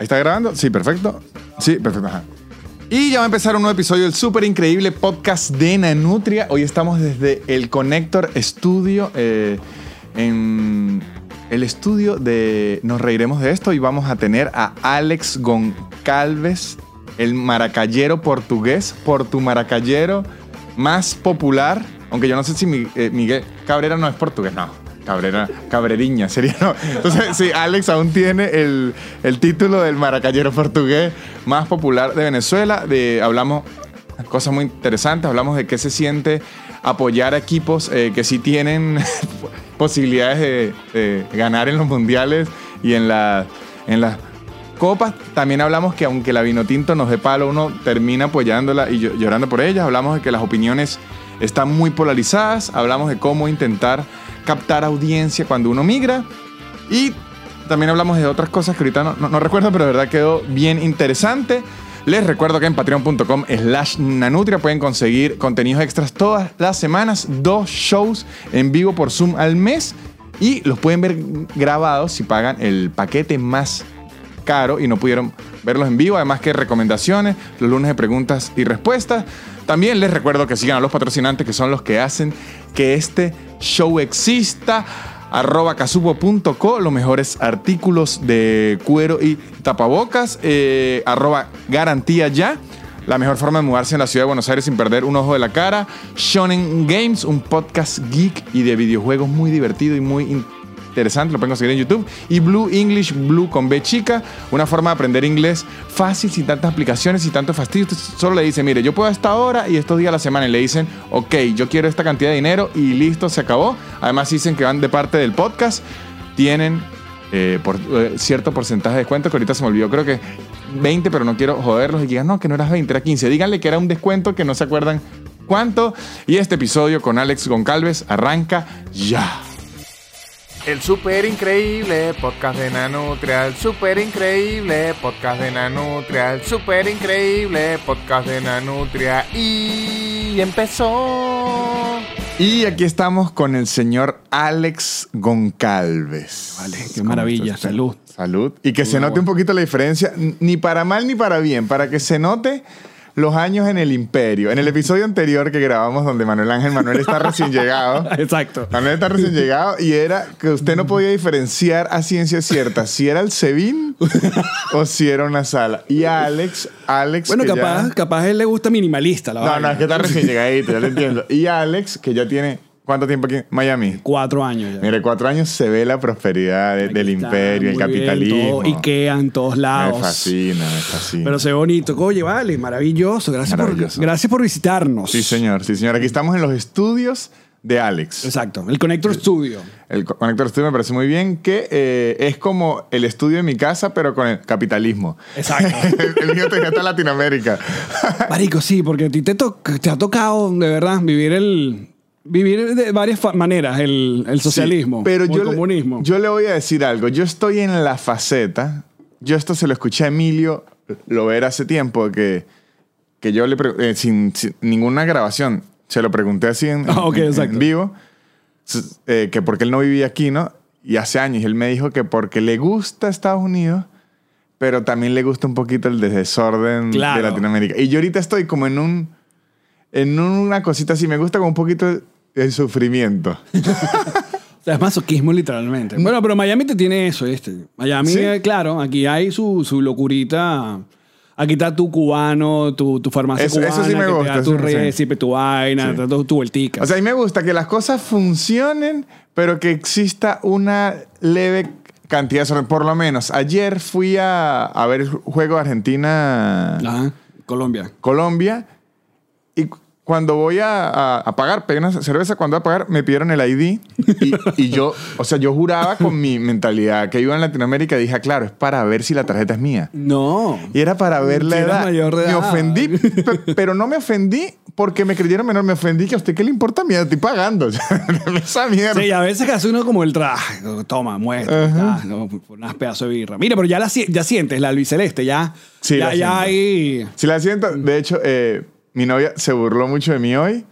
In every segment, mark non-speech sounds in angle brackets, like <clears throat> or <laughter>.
¿Ahí está grabando? Sí, perfecto. Sí, perfecto. Y ya va a empezar un nuevo episodio del súper increíble podcast de Nanutria. Hoy estamos desde el Connector Studio, eh, en el estudio de Nos Reiremos de Esto y vamos a tener a Alex Goncalves, el maracayero portugués, por tu maracayero más popular. Aunque yo no sé si eh, Miguel Cabrera no es portugués, no. Cabrera, Cabreriña sería, no. Entonces, sí, Alex aún tiene el, el título del maracayero portugués más popular de Venezuela. De, hablamos cosas muy interesantes, hablamos de qué se siente apoyar a equipos eh, que sí tienen <laughs> posibilidades de, ganar en los mundiales y en, la, en las copas. También hablamos que aunque la Vinotinto nos dé palo, uno termina apoyándola y llo- llorando por ellas. Hablamos de que las opiniones están muy polarizadas. Hablamos de cómo intentar captar audiencia cuando uno migra. Y también hablamos de otras cosas que ahorita no, recuerdo, pero de verdad quedó bien interesante. Les recuerdo que en patreon.com slash nanutria pueden conseguir contenidos extras todas las semanas, dos shows en vivo por Zoom al mes y los pueden ver grabados si pagan el paquete más caro y no pudieron verlos en vivo. Además que recomendaciones, los lunes de preguntas y respuestas. También les recuerdo que sigan a los patrocinantes que son los que hacen que este show exista. Arroba casupo.co, los mejores artículos de cuero y tapabocas. Eh, arroba garantía ya. La mejor forma de mudarse en la ciudad de Buenos Aires sin perder un ojo de la cara. Shonen Games, un podcast geek y de videojuegos muy divertido y muy interesante, lo pueden conseguir en YouTube. Y Blue English, Blue con B chica, una forma de aprender inglés fácil, sin tantas aplicaciones y tanto fastidio. Solo le dice, mire, yo puedo a esta hora y estos días a la semana. Y le dicen, ok, yo quiero esta cantidad de dinero y listo, se acabó. Además dicen que van de parte del podcast. Tienen eh, por, eh, cierto porcentaje de descuento que ahorita se me olvidó, creo que 20, pero no quiero joderlos y digan, no, que no eras 20, era 15. Díganle que era un descuento que no se acuerdan cuánto. Y este episodio con Alex Goncalves arranca ya. El super increíble podcast de Nanutria, el super increíble podcast de Nanutria, el super increíble podcast de Nanutria y empezó. Y aquí estamos con el señor Alex Goncalves. Vale, qué maravilla, usted? salud. Salud. Y que se note bueno. un poquito la diferencia, ni para mal ni para bien, para que se note los años en el imperio. En el episodio anterior que grabamos donde Manuel Ángel Manuel está recién llegado. <laughs> Exacto. Manuel está recién llegado y era que usted no podía diferenciar a ciencia cierta si era el Sebin <laughs> o si era una sala. Y Alex, Alex. Bueno, que ya- capaz, capaz a él le gusta minimalista la No, vaina. no, es que está recién <laughs> llegadito, ya lo entiendo. Y Alex, que ya tiene. ¿Cuánto tiempo aquí en Miami? Cuatro años ya. Mire, cuatro años se ve la prosperidad de- del está, imperio, el capitalismo. todo, Ikea en todos me lados. fascina, me fascina. Pero se ve bonito. Oye, vale, maravilloso. Gracias, Maravilloso. Por, gracias por visitarnos. Sí, señor, sí, señor. Aquí estamos en los estudios de Alex. Exacto. El Connector Studio. El co- Conector Studio me parece muy bien, que eh, es como el estudio de mi casa, pero con el capitalismo. Exacto. <laughs> el mío tenía hasta Latinoamérica. Marico, sí, porque a ti te, te ha tocado, de verdad, vivir el... Vivir de varias maneras el, el socialismo Sí, pero o yo el le- comunismo. yo le voy a decir algo. Yo estoy en la faceta. Yo esto se lo escuché a Emilio lo ver hace tiempo que, que yo le eh, sin, sin ninguna grabación se lo pregunté así en, <laughs> Ah, ok, en- en vivo eh, que porque él no vivía aquí, ¿no? Y hace años él me dijo que porque le gusta Estados Unidos, pero también le gusta un poquito el desorden Claro. de Latinoamérica. Y yo ahorita estoy como en un en una cosita así, me gusta como un poquito el sufrimiento. <laughs> O sea, es masoquismo literalmente. Bueno, pero Miami te tiene eso, este. Miami, ¿Sí? eh, claro, aquí hay su, su locurita. Aquí está tu cubano, tu, tu farmacia Eso- eso cubana, sí me que gusta, te da tu eso récipe, tu vaina, Sí. tu, tu vueltica. O sea, a mí me gusta que las cosas funcionen, pero que exista una leve cantidad. Por lo menos, ayer fui a, a ver el juego Argentina-Colombia Ajá, Colombia. y cu- cuando voy a, a- a pagar, pedí una cerveza, cuando voy a pagar me pidieron el ID y, y yo, o sea, yo juraba con mi mentalidad que iba en Latinoamérica y dije, ah, claro, es para ver si la tarjeta es mía. No. Y era para ver la edad. mayor de me edad. ofendí, pe- pero no me ofendí porque me creyeron menor. Me ofendí que a usted qué le importa mierda, estoy pagando. <laughs> Esa mierda. Sí, a veces hace uno como el traje. Toma, muestra. No, por unas pedazos de birra. Mira, pero ya, la, ya sientes la albiceleste, ya. Sí, ya, la ya siento. hay. Si la siento, de hecho, eh, mi novia se burló mucho de mí hoy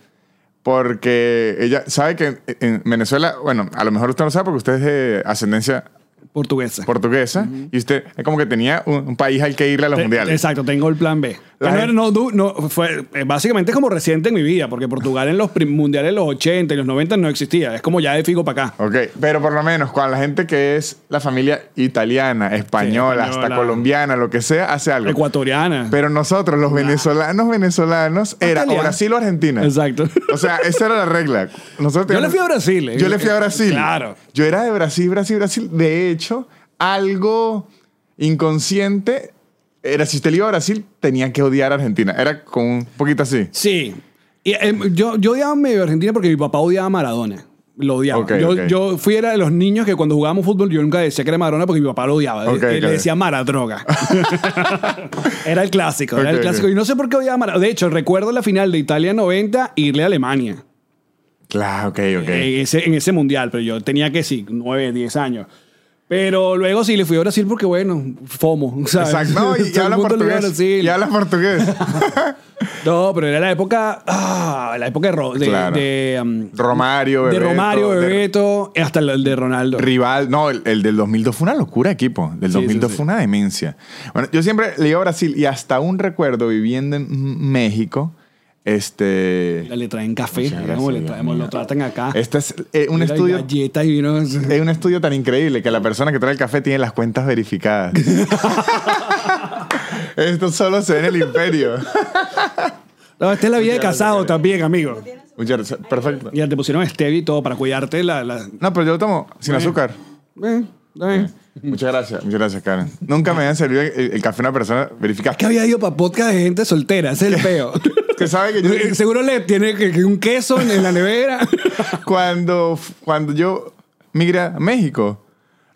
porque ella sabe que en, en Venezuela, bueno, a lo mejor usted no sabe porque usted es de ascendencia Portuguesa. portuguesa y usted es como que tenía un, un país al que irle a los Te- mundiales. Exacto, tengo el plan B. No, no, no, fue eh, básicamente es como reciente en mi vida, porque Portugal en los mundiales de los 80 y los 90 no existía. Es como ya de figo para acá. Ok, pero por lo menos cuando la gente que es la familia italiana, española, Sí, hasta colombiana, lo que sea, hace algo. Ecuatoriana. Pero nosotros, los venezolanos, venezolanos, era o. Brasil o Argentina. Exacto. O sea, esa era la regla. Nosotros Yo le fui a Brasil. eh. Yo le fui a Brasil. Claro. Yo era de Brasil, Brasil, Brasil. De hecho, algo inconsciente era si usted le iba a Brasil, tenía que odiar a Argentina. Era como un poquito así. Sí. Y, em, yo, yo odiaba medio a Argentina porque mi papá odiaba a Maradona. Lo odiaba. Ok, yo, ok. yo fui era de los niños que cuando jugábamos fútbol yo nunca decía que era Maradona porque mi papá lo odiaba. Ok, Eh. Le decía Maradroga. <laughs> era el clásico, era el clásico. Y no sé por qué odiaba a Maradona. De hecho, recuerdo la final de Italia 90 irle a Alemania. Claro, ok, ok. En, ese, en ese mundial, pero yo tenía que sí, 9, 10 años. Pero luego sí le fui a Brasil porque, bueno, FOMO. <laughs> ¿sabes? Exacto. No, y, <laughs> y el habla portugués. Y habla portugués. <laughs> No, pero era la época. Ah, la época de. Ro- de, Claro. de, um, Romario, de Bebeto, Romario, de- Bebeto, hasta el de Ronaldo. Rival, no, el, el del 2002 fue una locura, equipo. Del Sí, 2002 sí, sí. fue una demencia. Bueno, yo siempre le iba a Brasil y hasta aún recuerdo viviendo en México, este... Le traen café, digamos, le traemos, lo tratan acá. Este es eh, un Mira, estudio... Galletas y vino. Es un estudio tan increíble que la persona que trae el café tiene las cuentas verificadas. <laughs> Esto solo se ve en el imperio. No, esta es la vida de casado también, amigo. Muchas. Perfecto. Ya te pusieron stevia y todo para cuidarte la. la... No, pero yo lo tomo sin azúcar. Eh, eh. Muchas gracias, muchas gracias, Karen. Nunca me habían servido el, el café a una persona verificada. Es que había ido para podcast de gente soltera, ese es el feo. <laughs> Que sabe que yo, Seguro le tiene que, que un queso en, en la nevera. <laughs> cuando, cuando yo migré a México,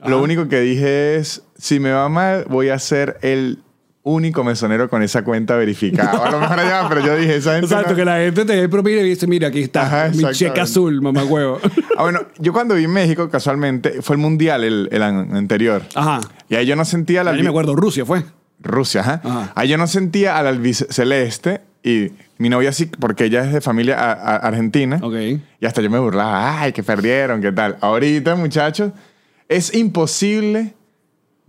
lo único que dije es, si me va mal, voy a ser el único mesonero con esa cuenta verificada. <laughs> A lo mejor allá, pero yo dije, esa gente Exacto, no- que la gente te dé propina y dice, mira, aquí está, Ajá, mi cheque azul, mamá huevo. <laughs> Ah, bueno, yo cuando vi México, casualmente, fue el mundial el, el an- anterior. Ajá. Y ahí yo no sentía la... Ni me acuerdo, Rusia fue. Rusia, ajá. Ajá. Ahí yo no sentía al albiceleste y mi novia sí, porque ella es de familia a- a- argentina. Ok. Y hasta yo me burlaba, ay, que perdieron, qué tal. Ahorita, muchachos, es imposible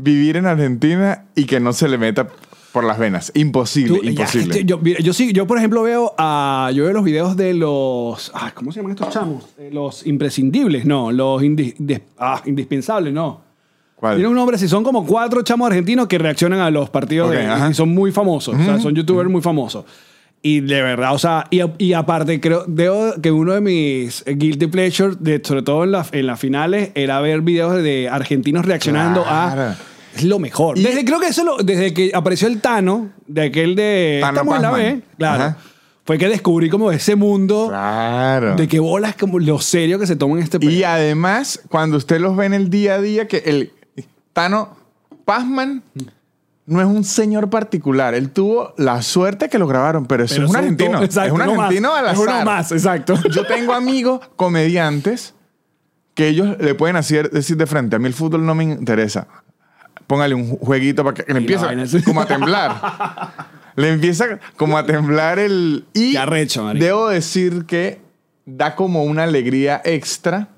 vivir en Argentina y que no se le meta por las venas. Imposible, Tú- ya, imposible. este, yo, yo sí, yo por ejemplo veo a, yo veo los videos de los, ay, ¿cómo se llaman estos chamos? Eh, Los imprescindibles, no, los indi- des- ah, indispensables, no. ¿Cuál? Tiene un nombre, si son como cuatro chamos argentinos que reaccionan a los partidos Ok, de- y son muy famosos, o sea, son youtubers muy famosos. Y de verdad, o sea, y, y aparte creo veo que uno de mis guilty pleasures, de, sobre todo en, la- en las finales, era ver videos de argentinos reaccionando Claro. a... Es lo mejor. Y- Desde, creo que eso lo- desde que apareció el Tano, de aquel de Tano Estamos en la. B, claro. Ajá. Fue que descubrí como ese mundo Claro. de que bolas como lo serio que se toma en este Y pedo. además, cuando usted los ve en el día a día, que el Tano Pazman no es un señor particular. Él tuvo la suerte que lo grabaron, pero eso Pero es un argentino. exacto, es un uno más. argentino al Es uno azar. más, exacto. Yo tengo <laughs> amigos comediantes que ellos le pueden hacer, decir de frente, a mí el fútbol no me interesa. Póngale un jueguito para que, le empiece como a temblar. <laughs> le empieza como a temblar el... Y arrecho, debo decir que da como una alegría extra.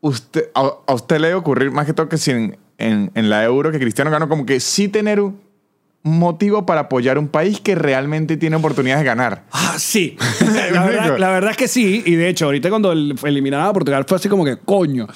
Usted, a, a usted le debe ocurrir más que todo que si en, en- en la euro que Cristiano ganó, como que sí tener un motivo para apoyar un país que realmente tiene oportunidades de ganar. Ah, sí. <laughs> la, verdad, la verdad es que sí. Y de hecho, ahorita cuando el- eliminaron a Portugal fue así como que coño.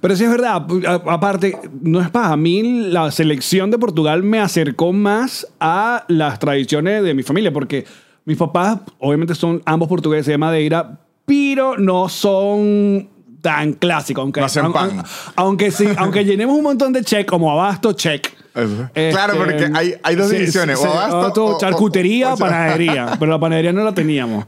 Pero sí es verdad. a- aparte, no es para mí, la selección de Portugal me acercó más a las tradiciones de mi familia. Porque mis papás, obviamente, son ambos portugueses de Madeira, pero no son tan clásicos. Aunque, No hacen aun- pan. aunque, sí, aunque llenemos un montón de check, como abasto, check. Claro, Este, porque hay- hay dos divisiones, o abasto o- charcutería, o- panadería. <laughs> pero la panadería no la teníamos.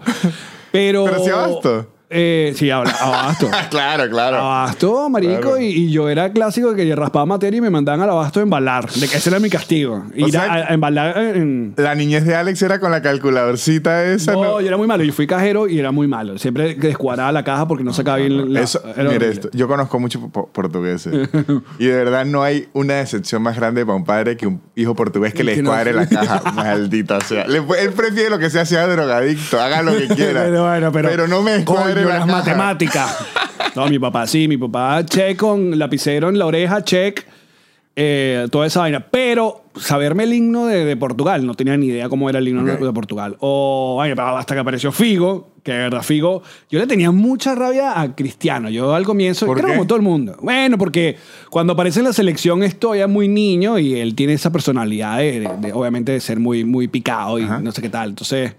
Pero. Pero sí abasto. Eh, sí, habla, <laughs> abasto. claro, claro. Abasto, marico, Claro. y, y yo era clásico de que yo raspaba materia y me mandaban al abasto a embalar. De que ese era mi castigo. Ir sea, a, a embalar en. La niñez de Alex era con la calculadorcita esa, No, yo era muy malo. Yo fui cajero y era muy malo. Siempre descuadraba la caja porque no sacaba bien la. Eso, era horrible. esto, yo conozco muchos po- portugueses <laughs> y de verdad no hay una decepción más grande para un padre que un hijo portugués que le Que no- la <laughs> caja, maldita sea. Le él prefiere lo que sea, sea drogadicto, haga lo que quiera. Pero bueno, pero. no me la las caja. matemáticas. <laughs> No, mi papá sí, mi papá check con lapicero en la oreja, check. eh, toda esa vaina. Pero saberme el himno de, de Portugal, no tenía ni idea cómo era el himno de Portugal. O ay, hasta que apareció Figo, que de verdad Figo, yo le tenía mucha rabia a Cristiano. Yo al comienzo, ¿Por creo como todo el mundo. Bueno, porque cuando aparece en la selección estoy ya muy niño y él tiene esa personalidad de, de- de, obviamente de ser muy, muy picado y Ajá. no sé qué tal. Entonces,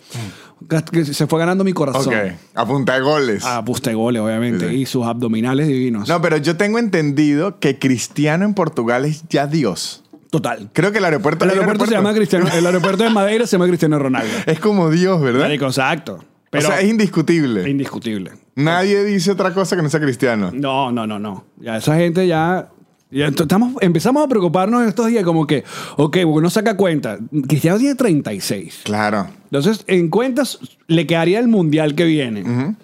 se fue ganando mi corazón. Ok, a punta de goles. A pusta de goles, obviamente. Sí. Y sus abdominales divinos. No, pero yo tengo entendido que Cristiano en Portugal es ya Dios. Total. Creo que el aeropuerto... El aeropuerto, se llama Cristiano. El aeropuerto de Madeira se llama Cristiano Ronaldo. <laughs> Es como Dios, ¿verdad? Marico, exacto. Pero o sea, es indiscutible. indiscutible. Nadie dice otra cosa que no sea cristiano. No, no, no, no. Ya esa gente ya. ya ent- estamos, empezamos a preocuparnos en estos días como que, ok, uno saca cuenta. Cristiano tiene 36. Claro. Entonces, en cuentas le quedaría el mundial que viene.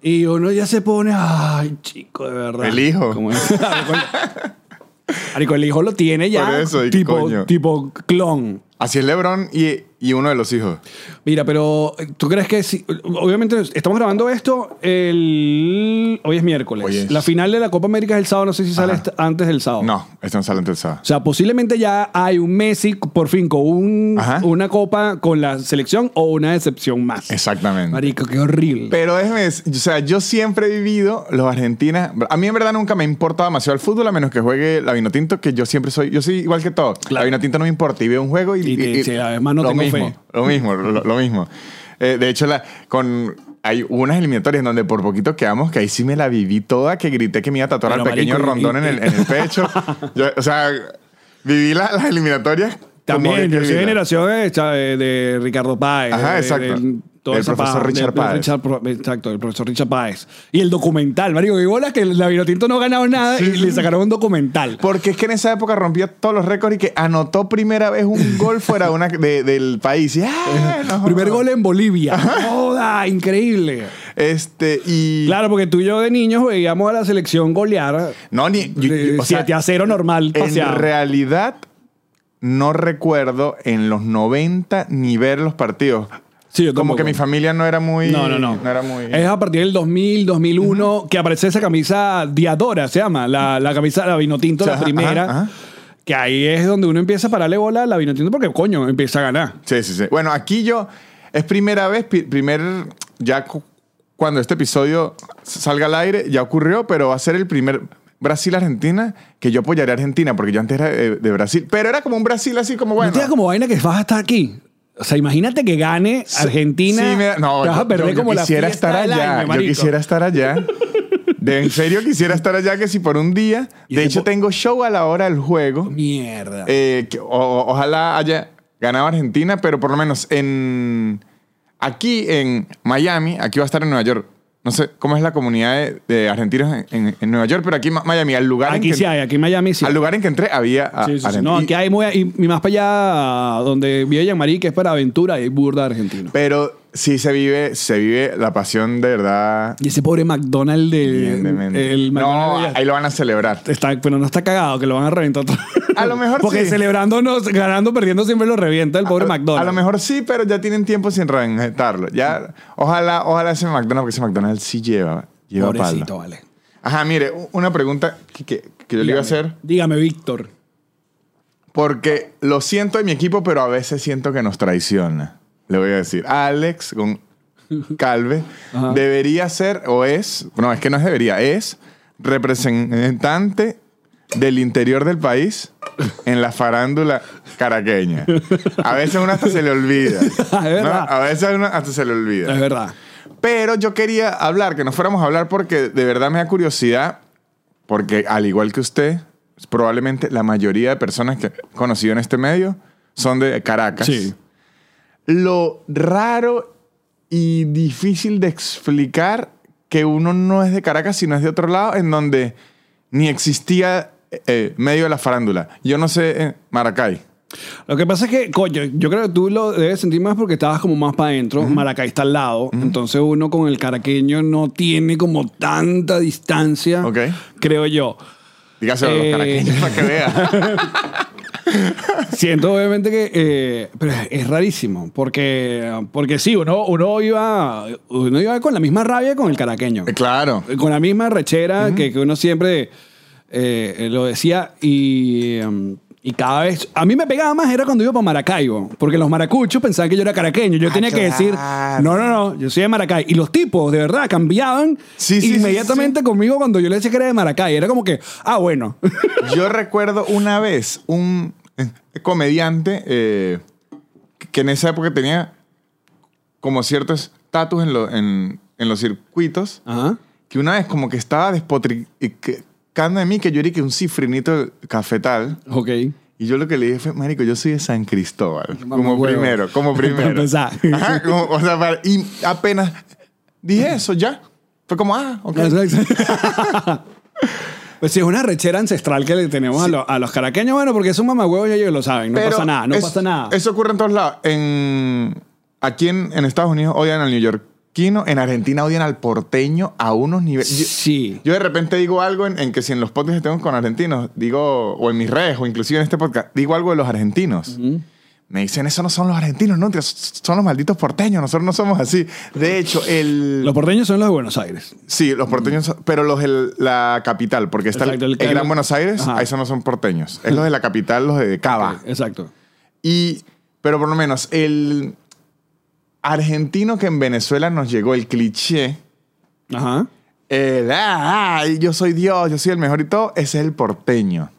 Y uno ya se pone, ay, chico, de verdad. El hijo. Como. <laughs> Marico, el hijo lo tiene ya. Por eso, ¿y qué tipo, coño? tipo clon. Así es LeBron y, y uno de los hijos. Mira, pero ¿tú crees que si, obviamente estamos grabando esto el hoy es miércoles. Hoy es. La final de la Copa América es el sábado, no sé si sale Ajá. antes del sábado. No, esto no sale antes del sábado. O sea, posiblemente ya hay un Messi por fin con un- una copa con la selección o una decepción más. Exactamente. Marico, qué horrible. Pero déjeme, decir, o sea, yo siempre he vivido los Argentinas. A mí en verdad nunca me ha importado demasiado el fútbol, a menos que juegue la Vinotinto, que yo siempre soy, yo soy igual que todo. La Vinotinto no me importa y veo un juego y, Y te- sí, además no lo tengo mismo, fe. Lo mismo, lo, lo mismo. Eh, de hecho, la, con, hay unas eliminatorias en donde por poquito quedamos, que ahí sí me la viví toda, que grité que me iba a tatuar Pero, al pequeño marico, y- rondón en, el, en el pecho. <laughs> Yo, o sea, viví la- las eliminatorias. También, yo soy generación de, de- de Ricardo Páez. Ajá, de- exacto. de toda esa profesor Richard Páez. Richard exacto, el profesor Richard Páez. Y el documental, marico, que bolas que la Vinotinto no ha ganado nada y le sacaron un documental. Porque es que en esa época rompía todos los récords y que anotó primera vez un <laughs> gol fuera de una, de- del país. Y, ¡ah! no Primer gol en Bolivia. ¡Joda! Increíble. Este, y. Claro, porque tú y yo de niños veíamos a la selección golear No, ni. yo- yo- o sea, 7 a 0 normal en paseado. realidad, no recuerdo en los 90 ni ver los partidos. Sí, yo Como tampoco. que mi familia no era muy. No, no, no. No era muy. Es a partir del 2000, 2001 que aparece esa camisa Diadora, se llama. La, la camisa, la Vinotinto, la Ajá, primera. ajá, ajá. Que ahí es donde uno empieza a pararle bola a la Vinotinto porque, coño, empieza a ganar. Sí, sí, sí. Bueno, aquí yo. Es primera vez, pi- primer. Ya cu- cuando este episodio salga al aire, ya ocurrió, pero va a ser el primer Brasil-Argentina que yo apoyaré a Argentina, porque yo antes era de, de Brasil. Pero era como un Brasil así como bueno. ¿No te da como vaina que vas a estar aquí? O sea, imagínate que gane Argentina. Sí, me no, te vas yo- a perder yo- yo como la quisiera fiesta estar allá. año, yo quisiera estar allá. De en serio quisiera estar allá que si por un día. De hecho, tengo show a la hora del juego. Mierda. Eh, que- o- o- ojalá haya ganado Argentina, pero por lo menos en aquí en Miami, aquí va a estar en Nueva York. No sé cómo es la comunidad de, de argentinos en, en- en Nueva York, pero aquí en Miami, al lugar aquí en que sí hay, aquí en Miami sí. al lugar en que entré había a- Sí, sí, argentinos. No, aquí hay muy, y, más para allá donde vive Jean-Marie, que es para aventura y burda argentino. Pero sí se vive, se vive la pasión de verdad. Y ese pobre McDonald's de, evidentemente. el no, McDonald's ahí lo van a celebrar. está, pero no está cagado, que lo van a reventar todo. A lo mejor Porque sí. celebrando, no, ganando, perdiendo, siempre lo revienta el pobre A- McDonald's. A lo mejor sí, pero ya tienen tiempo sin reventarlo. Ya, ojalá, ojalá ese McDonald's, porque ese McDonald's sí lleva, lleva Pobrecito, palo. vale. Ajá, mire, una pregunta que, que- que yo le iba a hacer, Dígame, Víctor. porque lo siento de mi equipo, pero a veces siento que nos traiciona. Le voy a decir, Alex con Calve Ajá. debería ser, o es, no, es que no es debería, es representante del interior del país en la farándula caraqueña. A veces uno hasta se le olvida. <laughs> A veces uno hasta se le olvida. Es verdad. Pero yo quería hablar, que nos fuéramos a hablar porque de verdad me da curiosidad, porque al igual que usted, probablemente la mayoría de personas que he conocido en este medio son de Caracas. Sí. Lo raro y difícil de explicar que uno no es de Caracas, sino es de otro lado, en donde ni existía eh, medio de la farándula. Yo no sé, en Maracay. Lo que pasa es que, coño, yo creo que tú lo debes sentir más porque estabas como más para adentro. Maracay está al lado. Entonces uno con el caraqueño no tiene como tanta distancia. Ok. Creo yo. Dígaselo a los Eh. caraqueños para que vean. <laughs> Siento obviamente que... eh, pero es- rarísimo, porque, porque sí, uno, uno, iba, uno iba con la misma rabia con el caraqueño. Eh, Claro. Con la misma rechera que, que uno siempre eh, lo decía y... um, y cada vez, a mí me pegaba más era cuando iba para Maracaibo, porque los maracuchos pensaban que yo era caraqueño. Yo Ah, tenía que decir, claro. no, no, no, yo soy de Maracay. Y los tipos, de verdad, cambiaban Sí, sí, sí, inmediatamente conmigo cuando yo le decía que era de Maracay. Era como que, ah, bueno. Yo recuerdo una vez un comediante eh, que en esa época tenía como cierto estatus en, lo- en- en los circuitos, Ajá. que una vez como que estaba despotricando de mí que yo era que un cifrinito cafetal. Ok. Y yo lo que le dije fue, marico, yo soy de San Cristóbal. Mamá Como huevo. primero, como <laughs> primero. Ajá, como- o sea, para- y apenas dije eso, ya. Fue como, ah, ok. <laughs> Pues sí, es una rechera ancestral que le tenemos a, lo- a los caraqueños, bueno, porque es un mamahuevos, ya ellos lo saben, no Pero pasa nada, no es- pasa nada. Eso ocurre en todos lados. En, aquí en, en Estados Unidos odian al neoyorquino, en Argentina odian al porteño a unos niveles. Yo, sí. yo de repente digo algo en, en que si en los podcasts que tengo con argentinos, digo, o en mis redes, o inclusive en este podcast, digo algo de los argentinos. Me dicen, eso no son los argentinos, no, son los malditos porteños, nosotros no somos así. De hecho, el... Los porteños son los de Buenos Aires. Sí, los porteños, son- pero los de la capital, porque está el- Exacto, el- el, Gran Buenos Aires, Ajá. ahí esos no son porteños. Es los de la capital, los de Cava. Exacto. Y, pero por lo menos, el argentino que en Venezuela nos llegó, el cliché, Ajá. el, ah, yo soy Dios, yo soy el mejor y todo, ese es el porteño.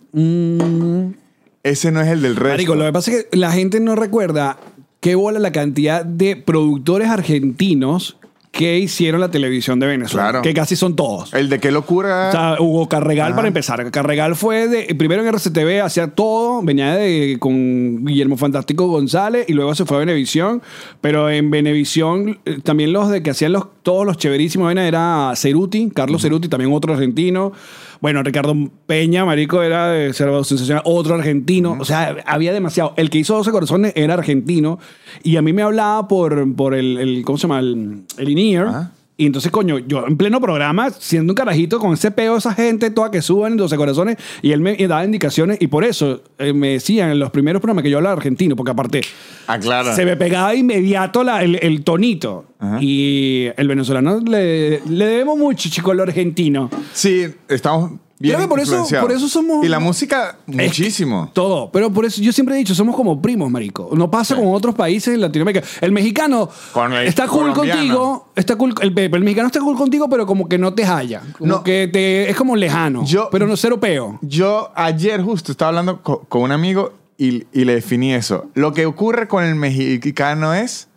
Ese no es el del resto. Marico, lo que pasa es que la gente no recuerda qué bola la cantidad de productores argentinos que hicieron la televisión de Venezuela. Claro. Que casi son todos. El de qué locura. O sea, Hugo Carregal, Ajá. para empezar. Carregal fue de. Primero en RCTV, hacía todo. Venía de, con Guillermo Fantástico González y luego se fue a Venevisión. Pero en Venevisión, eh, también los de que hacían los, todos los chéverísimos era Ceruti, Carlos Ceruti, también otro argentino. Bueno, Ricardo Peña, marico, era de Cervado Sensacional, otro argentino. O sea, había demasiado. El que hizo 12 corazones era argentino. Y a mí me hablaba por, por el, el- ¿Cómo se llama? El, el INEAR. Ajá. Y entonces, coño, yo en pleno programa, siendo un carajito con ese peo, esa gente toda que suban en 12 corazones, y él me daba indicaciones, y por eso eh, me decían en los primeros programas que yo hablaba argentino, porque aparte Ah, se me pegaba inmediato la- el, el tonito. Ajá. Y el venezolano le, le debemos mucho, chico, lo argentino. Sí, estamos bien Creo que por eso- por eso somos- Y la música, Es muchísimo. Todo. Pero por eso yo siempre he dicho, somos como primos, marico. No pasa Sí. con otros países en Latinoamérica. El mexicano Con el está cool colombiano. contigo, está cool, el, el mexicano está cool contigo, pero como que no te halla. Como No. que te, es como lejano. Yo- pero no es europeo. Yo ayer justo estaba hablando co- con un amigo y, y le definí eso. Lo que ocurre con el mexicano es...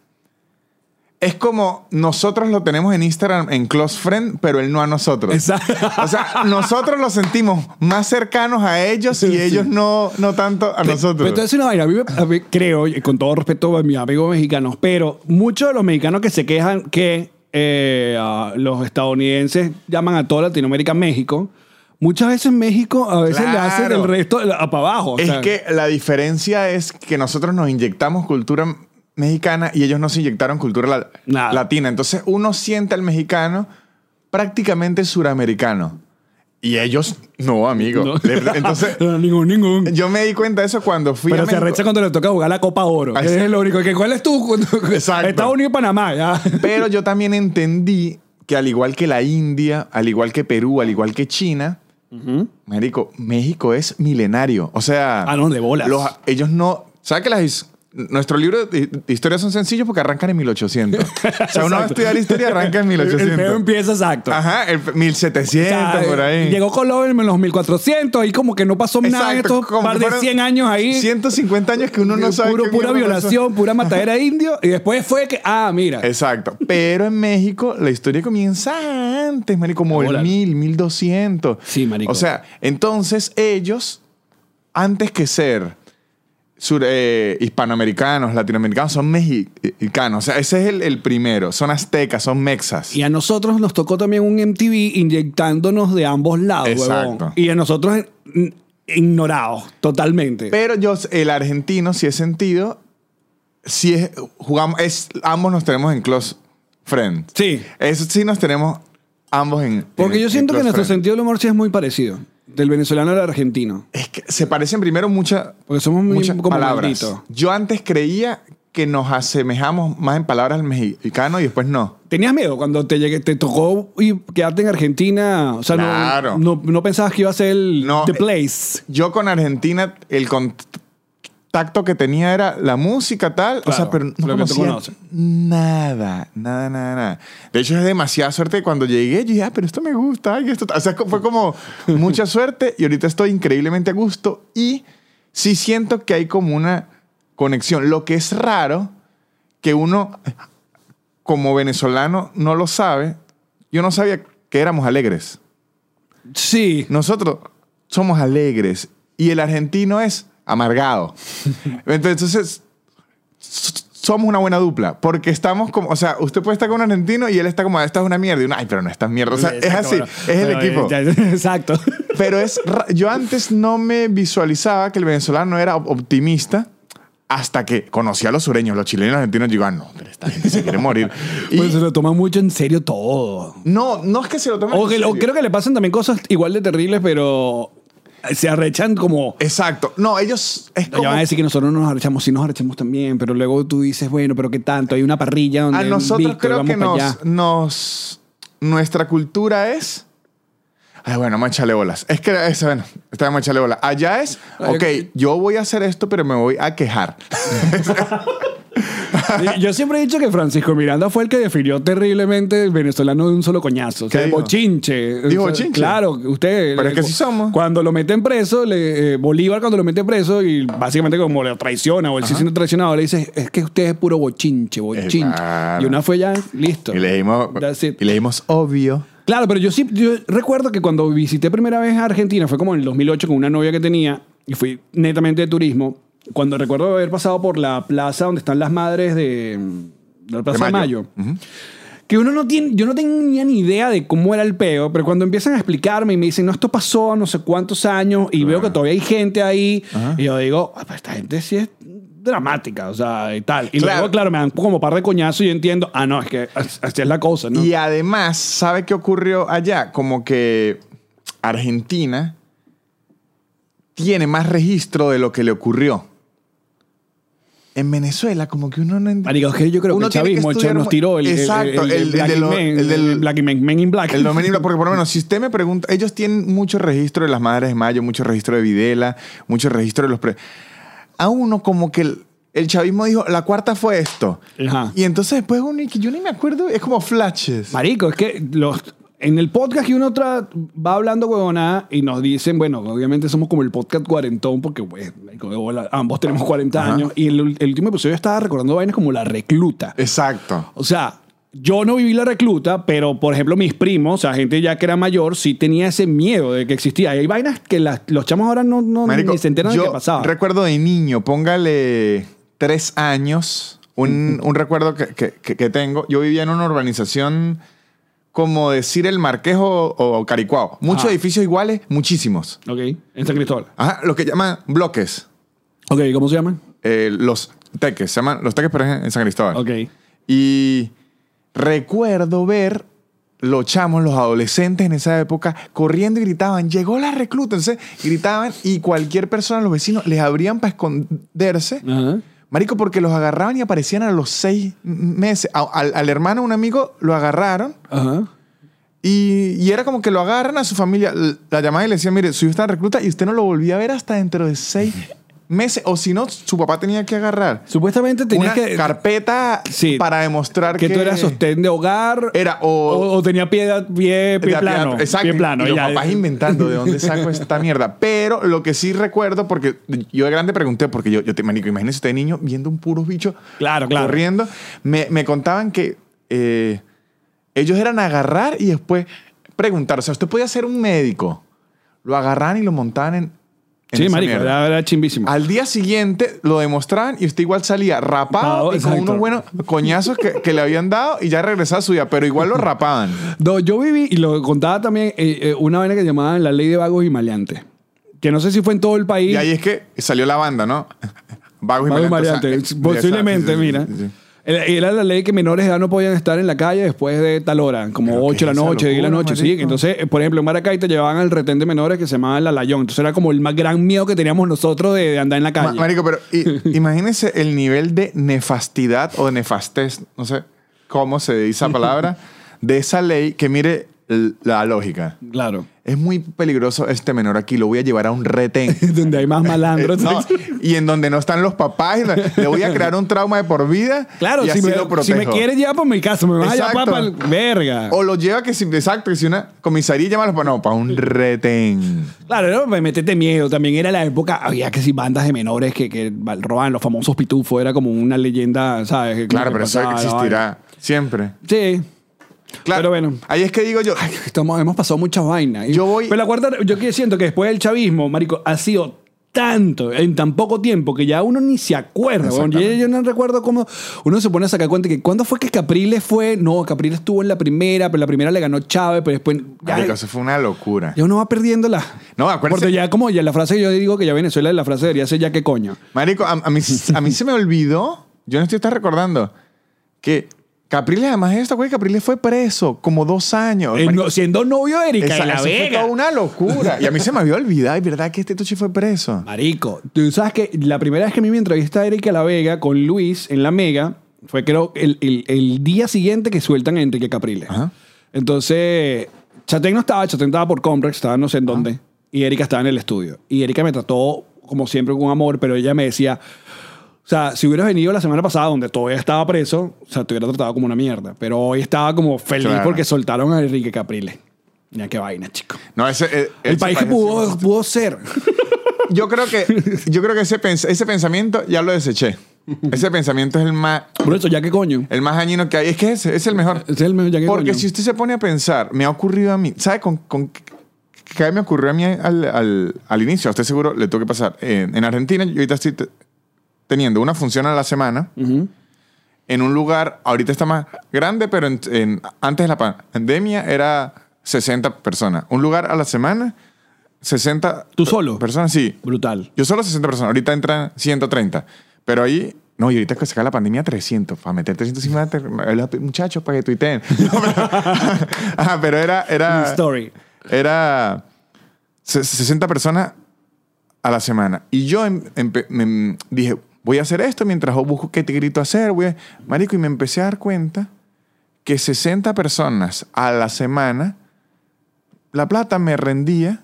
Es como nosotros lo tenemos en Instagram en Close Friend, pero él no a nosotros. Exacto. O sea, nosotros los sentimos más cercanos a ellos y Sí. ellos no, no tanto a nosotros. Pero entonces una vaina, a mí, me- a mí creo, y con todo respeto a mis amigos mexicanos, pero muchos de los mexicanos que se quejan que eh, los estadounidenses llaman a toda Latinoamérica México, muchas veces México a veces le hacen el resto para abajo. o es que la diferencia es que nosotros nos inyectamos cultura mexicana y ellos nos inyectaron cultura la- Nada. latina. Entonces uno siente al mexicano prácticamente suramericano. Y ellos, no, amigo. No. Entonces, <laughs> No, ningún, ningún. yo me di cuenta de eso cuando fui Pero a se México. arrecha cuando le toca jugar la Copa Oro. Ahí que sí. es lo único. Que, ¿Cuál es tu? Exacto. Estados Unidos y Panamá. Ya. Pero yo también entendí que al igual que la India, al igual que Perú, al igual que China, Marico, México es milenario. O sea. Ah, no, de bolas. los- ellos no. ¿Sabes que las, nuestro libro de, historias son sencillos porque arrancan en 1800? <laughs> o sea, uno va a estudiar historia arranca en El peo 1800. empieza exacto. Ajá, el 1700 O sea, por ahí. Llegó Colón en los 1400 y como que no pasó nada en estos como par de fueron 100 años ahí. 150 años que uno no sabe. Puro- pura pasó. violación, pura matadera de indio. Y después fue que, ah, mira. Exacto. Pero en México la historia comienza antes, marico, como el Hola. 1000, 1200. Sí, marico. O sea, entonces ellos, antes que ser sur- eh, hispanoamericanos, latinoamericanos, son mexicanos. O sea, ese es el, el primero. Son aztecas, son mexas. Y a nosotros nos tocó también un MTV inyectándonos de ambos lados, Exacto. huevón. Y a nosotros ignorados totalmente. Pero yo, el argentino, si es sentido, si es, jugamos, es, ambos nos tenemos en close friends. sí. Eso sí nos tenemos ambos en. Porque en- yo en siento que nuestro sentido del humor sí es muy parecido. Del venezolano al argentino? Es que se parecen primero muchas Porque somos muy muchas como palabras. Yo antes creía que nos asemejamos más en palabras al mexicano y después no. ¿Tenías miedo cuando te llegué, te tocó y quedarte en Argentina? O sea, no- Claro. no, no, pensabas que iba a ser el No, the eh, place. Yo con Argentina, el contacto que tenía era la música, tal. o sea, pero no conocía nada, nada, nada, nada. De hecho, es demasiada suerte cuando llegué, yo dije, ah, pero esto me gusta. ay, esto, o sea, fue como mucha <laughs> suerte y ahorita estoy increíblemente a gusto y sí siento que hay como una conexión. Lo que es raro, que uno como venezolano no lo sabe, yo no sabía que éramos alegres. Sí. Nosotros somos alegres y el argentino es amargado. Entonces, somos una buena dupla porque estamos como, o sea, usted puede estar con un argentino y él está como, esta es una mierda y uno, ay, pero no, esta es mierda. O sea, es así, es el equipo. ya- Exacto. Pero es, yo antes no me visualizaba que el venezolano era op- optimista hasta que conocí a los sureños, los chilenos y los argentinos, digo, ah, no, pero esta gente se quiere morir. <laughs> Y Pues se lo toman mucho en serio todo. no, no es que se lo tomen O, en que, o serio. creo que le pasan también cosas igual de terribles, pero se arrechan como... Exacto. No, ellos es Ya como... van a decir que nosotros no nos arrechamos, sí nos arrechamos también, pero luego tú dices, bueno, pero ¿qué tanto? Hay una parrilla donde A nosotros Víctor, creo que nos. Nuestra cultura es... Ay, bueno, vamos a echarle bolas. Es que, es, bueno, está vamos a echarle bolas. Allá es, ok, yo voy a hacer esto, pero me voy a quejar. <laughs> <laughs> <laughs> <laughs> Yo siempre he dicho que Francisco Miranda fue el que definió terriblemente el venezolano de un solo coñazo. O sea, ¿Qué dijo? bochinche. ¿Dijo O sea, bochinche? Claro, usted. Pero es que así somos. Cuando lo meten preso, le- eh, Bolívar cuando lo mete preso y básicamente como lo traiciona o él se siente traicionado, le dice, es que usted es puro bochinche, bochinche. claro. Y una fue ya, listo. Y le y dijimos obvio. Claro, pero yo sí, yo recuerdo que cuando visité primera vez a Argentina, fue como en el 2008 con una novia que tenía, y fui netamente de turismo, cuando recuerdo haber pasado por la plaza donde están las madres de, de la Plaza de Mayo. Que uno no tiene, yo no tenía ni idea de cómo era el peo, pero cuando empiezan a explicarme y me dicen, no, esto pasó no sé cuántos años, y veo que todavía hay gente ahí, y yo digo, "Ah, pues esta gente sí es dramática, o sea, y tal. Y Claro. luego, claro, me dan como par de coñazos y yo entiendo, ah, no, es que as- así es la cosa, ¿no? Y además, ¿sabe qué ocurrió allá? Como que Argentina tiene más registro de lo que le ocurrió. En Venezuela, como que uno no entiende. Que yo creo que el que chavismo el nos tiró el, el- Exacto, el, el- el Black in Men, el del- el Black in Men, Men in Black. El porque por lo menos si usted me pregunta, ellos tienen mucho registro de las madres de mayo, mucho registro de Videla, mucho registro de los... Pre a uno como que el, el chavismo dijo, la cuarta fue esto. Ajá. Y entonces después uno, que yo ni me acuerdo, es como flashes. Marico, es que los, en el podcast que uno tra- va hablando huevonada y nos dicen, bueno, obviamente somos como el podcast cuarentón porque pues, ambos tenemos 40 Ajá. años y el, el último episodio estaba recordando vainas como la recluta. Exacto. O sea, yo no viví la recluta, pero por ejemplo mis primos, o sea, gente ya que era mayor, sí tenía ese miedo de que existía. Y hay vainas que las- los chamos ahora no, no Marico, ni se enteran de qué pasaba. recuerdo de niño, póngale tres años, un, un recuerdo que- que tengo. Yo vivía en una urbanización como decir el Marqués o, Caricuao. Muchos Ah. edificios iguales, muchísimos. Ok, en San Cristóbal. Ajá, lo que llaman bloques. Ok, ¿cómo se llaman? Eh, los teques, se llaman los teques, pero en San Cristóbal. Ok. Y recuerdo ver los chamos, los adolescentes en esa época, corriendo y gritaban, llegó la recluta. Entonces gritaban y cualquier persona, los vecinos, les abrían para esconderse. Ajá. Marico, porque los agarraban y aparecían a los seis meses. A- al, al hermano, un amigo, lo agarraron Ajá. y, y era como que lo agarran a su familia, la llamaban y le decían, mire, su hijo está en recluta y usted no lo volvía a ver hasta dentro de seis meses. O si no, su papá tenía que agarrar Supuestamente tenías una que... carpeta Sí. para demostrar que, que tú eras sostén de hogar Era o, o... o tenía pie, pie, plano. Exacto. Pie plano. y los papás inventando de dónde saco esta mierda. Pero lo que sí recuerdo, porque yo de grande pregunté, porque yo, yo te manico, imagínese usted de niño viendo un puro bicho Claro, claro. corriendo. Me, me contaban que eh, ellos eran agarrar y después preguntar. O sea, usted podía ser un médico. Lo agarraban y lo montaban en. Sí, marico, era, era chimbísimo. Al día siguiente lo demostraban y usted igual salía rapado No, y con unos buenos coñazos que, que le habían dado y ya regresaba a su vida, pero igual lo rapaban. <laughs> No, yo viví, y lo contaba también, eh, eh, una vaina que llamaban la ley de vagos y maleantes. Que no sé si fue en todo el país. Y ahí es que salió la banda, ¿no? <laughs> Vagos y Vagos y maleantes, o sea, Posiblemente, sí, sí, sí, mira. sí. Era la ley que menores de edad no podían estar en la calle después de tal hora, como ¿Pero 8 de la noche, 10 de la noche. Sí, entonces, eh, por ejemplo, en Maracay te llevaban al retén de menores que se llamaba el Alayón. Entonces era como el más gran miedo que teníamos nosotros de, de andar en la Ma- calle. Marico, pero i- <laughs> imagínense el nivel de nefastidad o de nefastez, no sé cómo se dice esa palabra, de esa ley que mire la lógica. Claro. Es muy peligroso este menor aquí, lo voy a llevar a un retén. <laughs> Donde hay más malandros. <laughs> No, y en donde no están los papás, le voy a crear un trauma de por vida <laughs> Claro, y si así me, lo si protejo. me quieres llevar por mi casa, me vas a llevar Exacto. para el verga. O lo lleva que si, exacto, que si una comisaría llama a los no, para un retén. Claro, ¿no? me metete miedo. También era la época, había que si bandas de menores que, que robaban los famosos pitufos, era como una leyenda, ¿sabes? Claro, pero eso pasaba existirá siempre. Sí. Claro. Pero bueno. Ahí es que digo yo, Estamos, hemos pasado muchas vainas. Yo voy- Pero la cuarta, yo que siento que después del chavismo, marico, ha sido tanto, en tan poco tiempo, que ya uno ni se acuerda. Yo, no recuerdo cómo uno se pone a sacar cuenta que cuándo fue que Capriles fue. No, Capriles estuvo en la primera, pero la primera le ganó Chávez, pero después. Ya, marico, eso fue una locura. ya uno va perdiendo la. No, acuérdese- Porque ya, como ya la frase que yo digo que ya Venezuela, la frase debería ser ya que coño. Marico, a, a mí, a mí se me olvidó, yo no estoy está recordando, que Capriles, además de esto, güey, Capriles fue preso como dos años. Eh, no- siendo novio de Erika Esa- de la fue Vega. toda una locura. Y a mí se me había olvidado, y verdad que este tuchi fue preso. Marico, tú sabes que la primera vez que a mí me entrevista a Erika La Vega con Luis en La Mega fue creo el, el- el día siguiente que sueltan a Enrique Capriles. Ajá. Entonces, Chatén no estaba, Chatén estaba por Comprex, estaba no sé en dónde, y Erika estaba en el estudio. Y Erika me trató como siempre con amor, pero ella me decía, o sea, si hubieras venido la semana pasada donde todavía estaba preso, o sea, te hubiera tratado como una mierda. Pero hoy estaba como feliz Claro. porque soltaron a Enrique Capriles. Ya qué vaina, chico. No, ese, eh, El ese país que pudo, pudo ser. <laughs> Yo creo que, yo creo que ese, pens- ese pensamiento ya lo deseché. Ese pensamiento es el más, Por eso, ya qué coño. el más dañino que hay. Es que ese es el mejor. Es el mejor, ya que Porque coño. si usted se pone a pensar, me ha ocurrido a mí, ¿sabe con, con qué me ocurrió a mí al, al- al inicio? A usted seguro le tuvo que pasar. En, en Argentina, yo ahorita estoy teniendo una función a la semana Ujú. en un lugar, ahorita está más grande, pero en- en- antes de la pandemia era 60 personas. Un lugar a la semana, 60 ¿Tú solo? personas, sí. Brutal. Yo solo 60 personas, ahorita entran 130. Pero ahí, no, y ahorita que se cae la pandemia, 300. Para meter 350 los muchachos para que tuiteen. <laughs> No, pero, Ajá, <laughs> pero era, era, Story. era se- 60 personas a la semana. Y yo em- dije, voy a hacer esto mientras busco qué te grito hacer. Voy a- Marico, y me empecé a dar cuenta que 60 personas a la semana, la plata me rendía.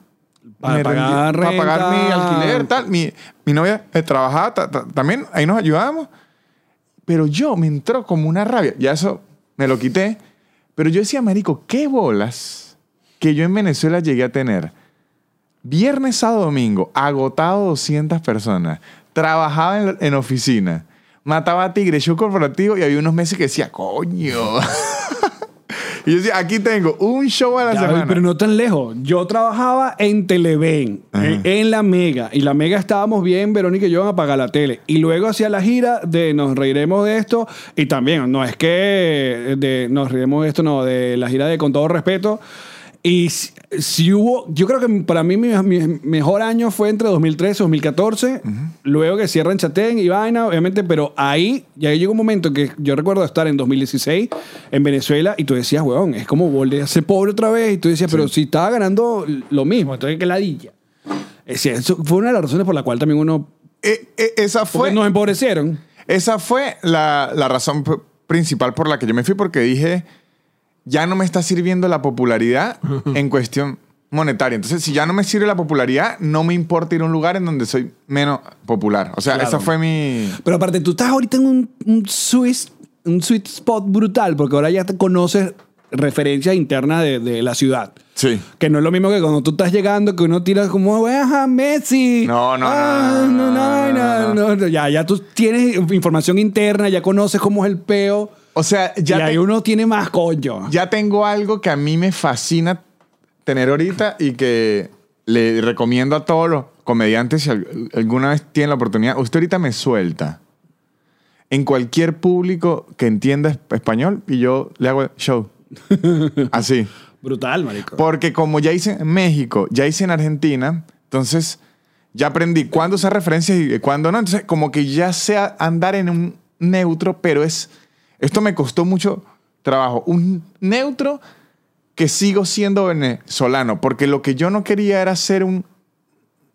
Para me pagar para pagar mi alquiler, tal. Mi, mi novia eh, trabajaba ta- ta- también, ahí nos ayudábamos. Pero yo me entró como una rabia. Ya eso me lo quité. Pero yo decía, marico, qué bolas que yo en Venezuela llegué a tener. Viernes, sábado, domingo, agotado 200 personas. Trabajaba en, en oficina. Mataba tigre, show corporativo y había unos meses que decía, coño. <laughs> y yo decía, aquí tengo un show a la Ya, semana. pero no tan lejos. Yo trabajaba en Televen, en, en la Mega. Y la Mega estábamos bien, Verónica y yo, a apagar la tele. Y luego hacía la gira de Nos reiremos de esto. Y también, no es que de Nos reiremos de esto, no, de la gira de Con todo respeto. Y si, si hubo, yo creo que para mí mi, mi mejor año fue entre 2013 y 2014, luego que cierran Chatén y vaina, obviamente, pero ahí ya llegó un momento que yo recuerdo estar en 2016 en Venezuela y tú decías, weón, es como volver a ser pobre otra vez y tú decías, pero si estaba ganando lo mismo, entonces qué ladilla. Es decir, eso fue una de las razones por la cual también uno, Eh, eh, esa fue, nos empobrecieron. esa fue la, la razón principal por la que yo me fui, porque dije, ya no me está sirviendo la popularidad en cuestión monetaria. Entonces, si ya no me sirve la popularidad, no me importa ir a un lugar en donde soy menos popular. O sea, Claro. esa fue mi... Pero aparte, tú estás ahorita en un, un, sweet, un sweet spot brutal, porque ahora ya te conoces referencias internas de, de la ciudad. Sí. Que no es lo mismo que cuando tú estás llegando, que uno tira como, ajá, Messi. No, no, no, Ah, no, no, no, no, no, no. Ya, ya tú tienes información interna, ya conoces cómo es el peo. O sea, ya, y ahí te- uno tiene más coño. ya tengo algo que a mí me fascina tener ahorita y que le recomiendo a todos los comediantes si al- alguna vez tienen la oportunidad. Usted ahorita me suelta en cualquier público que entienda esp- español y yo le hago show. <laughs> Así. Brutal, marico. Porque como ya hice en México, ya hice en Argentina, entonces ya aprendí cuándo usar referencias y cuándo no. Entonces, como que ya sé andar en un neutro, pero es Esto me costó mucho trabajo. Un neutro que sigo siendo venezolano, porque lo que yo no quería era ser un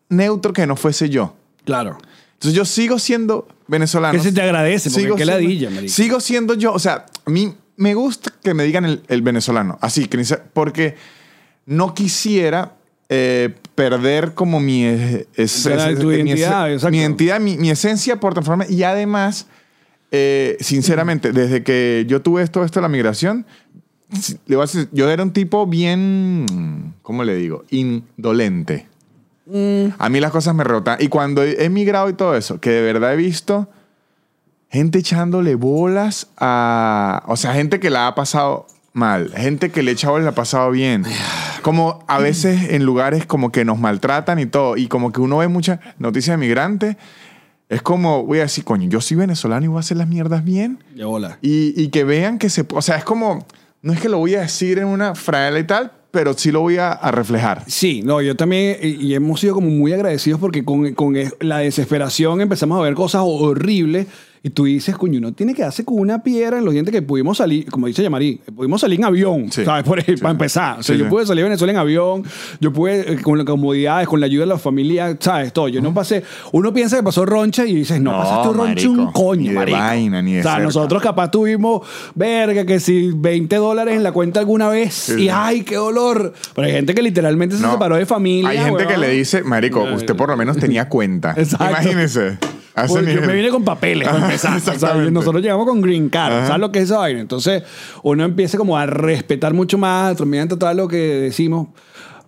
neutro que no fuese yo. Claro. Entonces yo sigo siendo venezolano. Que se te agradece, porque Sigo qué siendo- ladilla, marico. Sigo siendo yo. O sea, a mí me gusta que me digan el, el venezolano. Así, porque no quisiera eh, perder como mi... es- mi identidad. Mi identidad, mi, mi esencia por transformarme. Y además, eh, sinceramente, desde que yo tuve esto, esto de la migración, yo era un tipo bien, ¿cómo le digo? Indolente. A mí las cosas me rebotan. Y cuando he emigrado y todo eso, que de verdad he visto gente echándole bolas a... O sea, gente que la ha pasado mal, gente que le echa bolas la ha pasado bien. Como a veces en lugares como que nos maltratan y todo, y como que uno ve muchas noticias de migrantes, es como, voy a decir, coño, yo soy venezolano y voy a hacer las mierdas bien. Y, y que vean que se... O sea, es como... No es que lo voy a decir en una fraela y tal, pero sí lo voy a, a reflejar. Sí, no, yo también, y, hemos sido como muy agradecidos porque con, con la desesperación empezamos a ver cosas horribles y tú dices, coño, uno tiene que darse con una piedra en los dientes que pudimos salir, como dice Yamari, pudimos salir en avión, Sí. ¿sabes? Por, Sí. Para empezar. O sea, Sí, yo pude salir a Venezuela en avión, yo pude, eh, con las comodidades, con la ayuda de la familia, ¿sabes? Todo. Yo no pasé, uno piensa que pasó roncha y dices, no, No, pasaste roncha un coño, Ni de marico. vaina, ni de O sea, cerca. nosotros capaz tuvimos, verga, que si 20 dólares en la cuenta alguna vez Sí, y ay, qué dolor. Pero hay gente que literalmente se separó de familia. Hay gente que le dice, marico, usted por lo menos tenía cuenta. <laughs> Exacto. Imagínese. Yo me vine con papeles para empezar. O sea, Exactamente. nosotros llegamos con green card. Ajá. ¿Sabes lo que es esa vaina? Entonces, uno empieza como a respetar mucho más, también todo lo que decimos.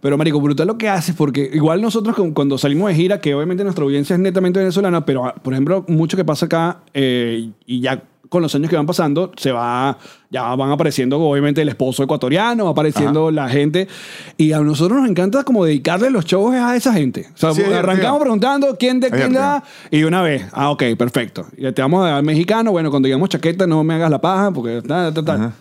Pero, marico, brutal lo que haces, porque igual nosotros cu- cuando salimos de gira, que obviamente nuestra audiencia es netamente venezolana, pero, por ejemplo, mucho que pasa acá, eh, y ya con los años que van pasando, se va, ya van apareciendo obviamente el esposo ecuatoriano, va apareciendo la gente, y a nosotros nos encanta como dedicarle los shows a esa gente. O sea, Sí, arrancamos preguntando quién de quién da, y una vez, ah, ok, perfecto. Y te vamos a dar mexicano, bueno, cuando digamos chaqueta, no me hagas la paja, porque tal, tal, tal.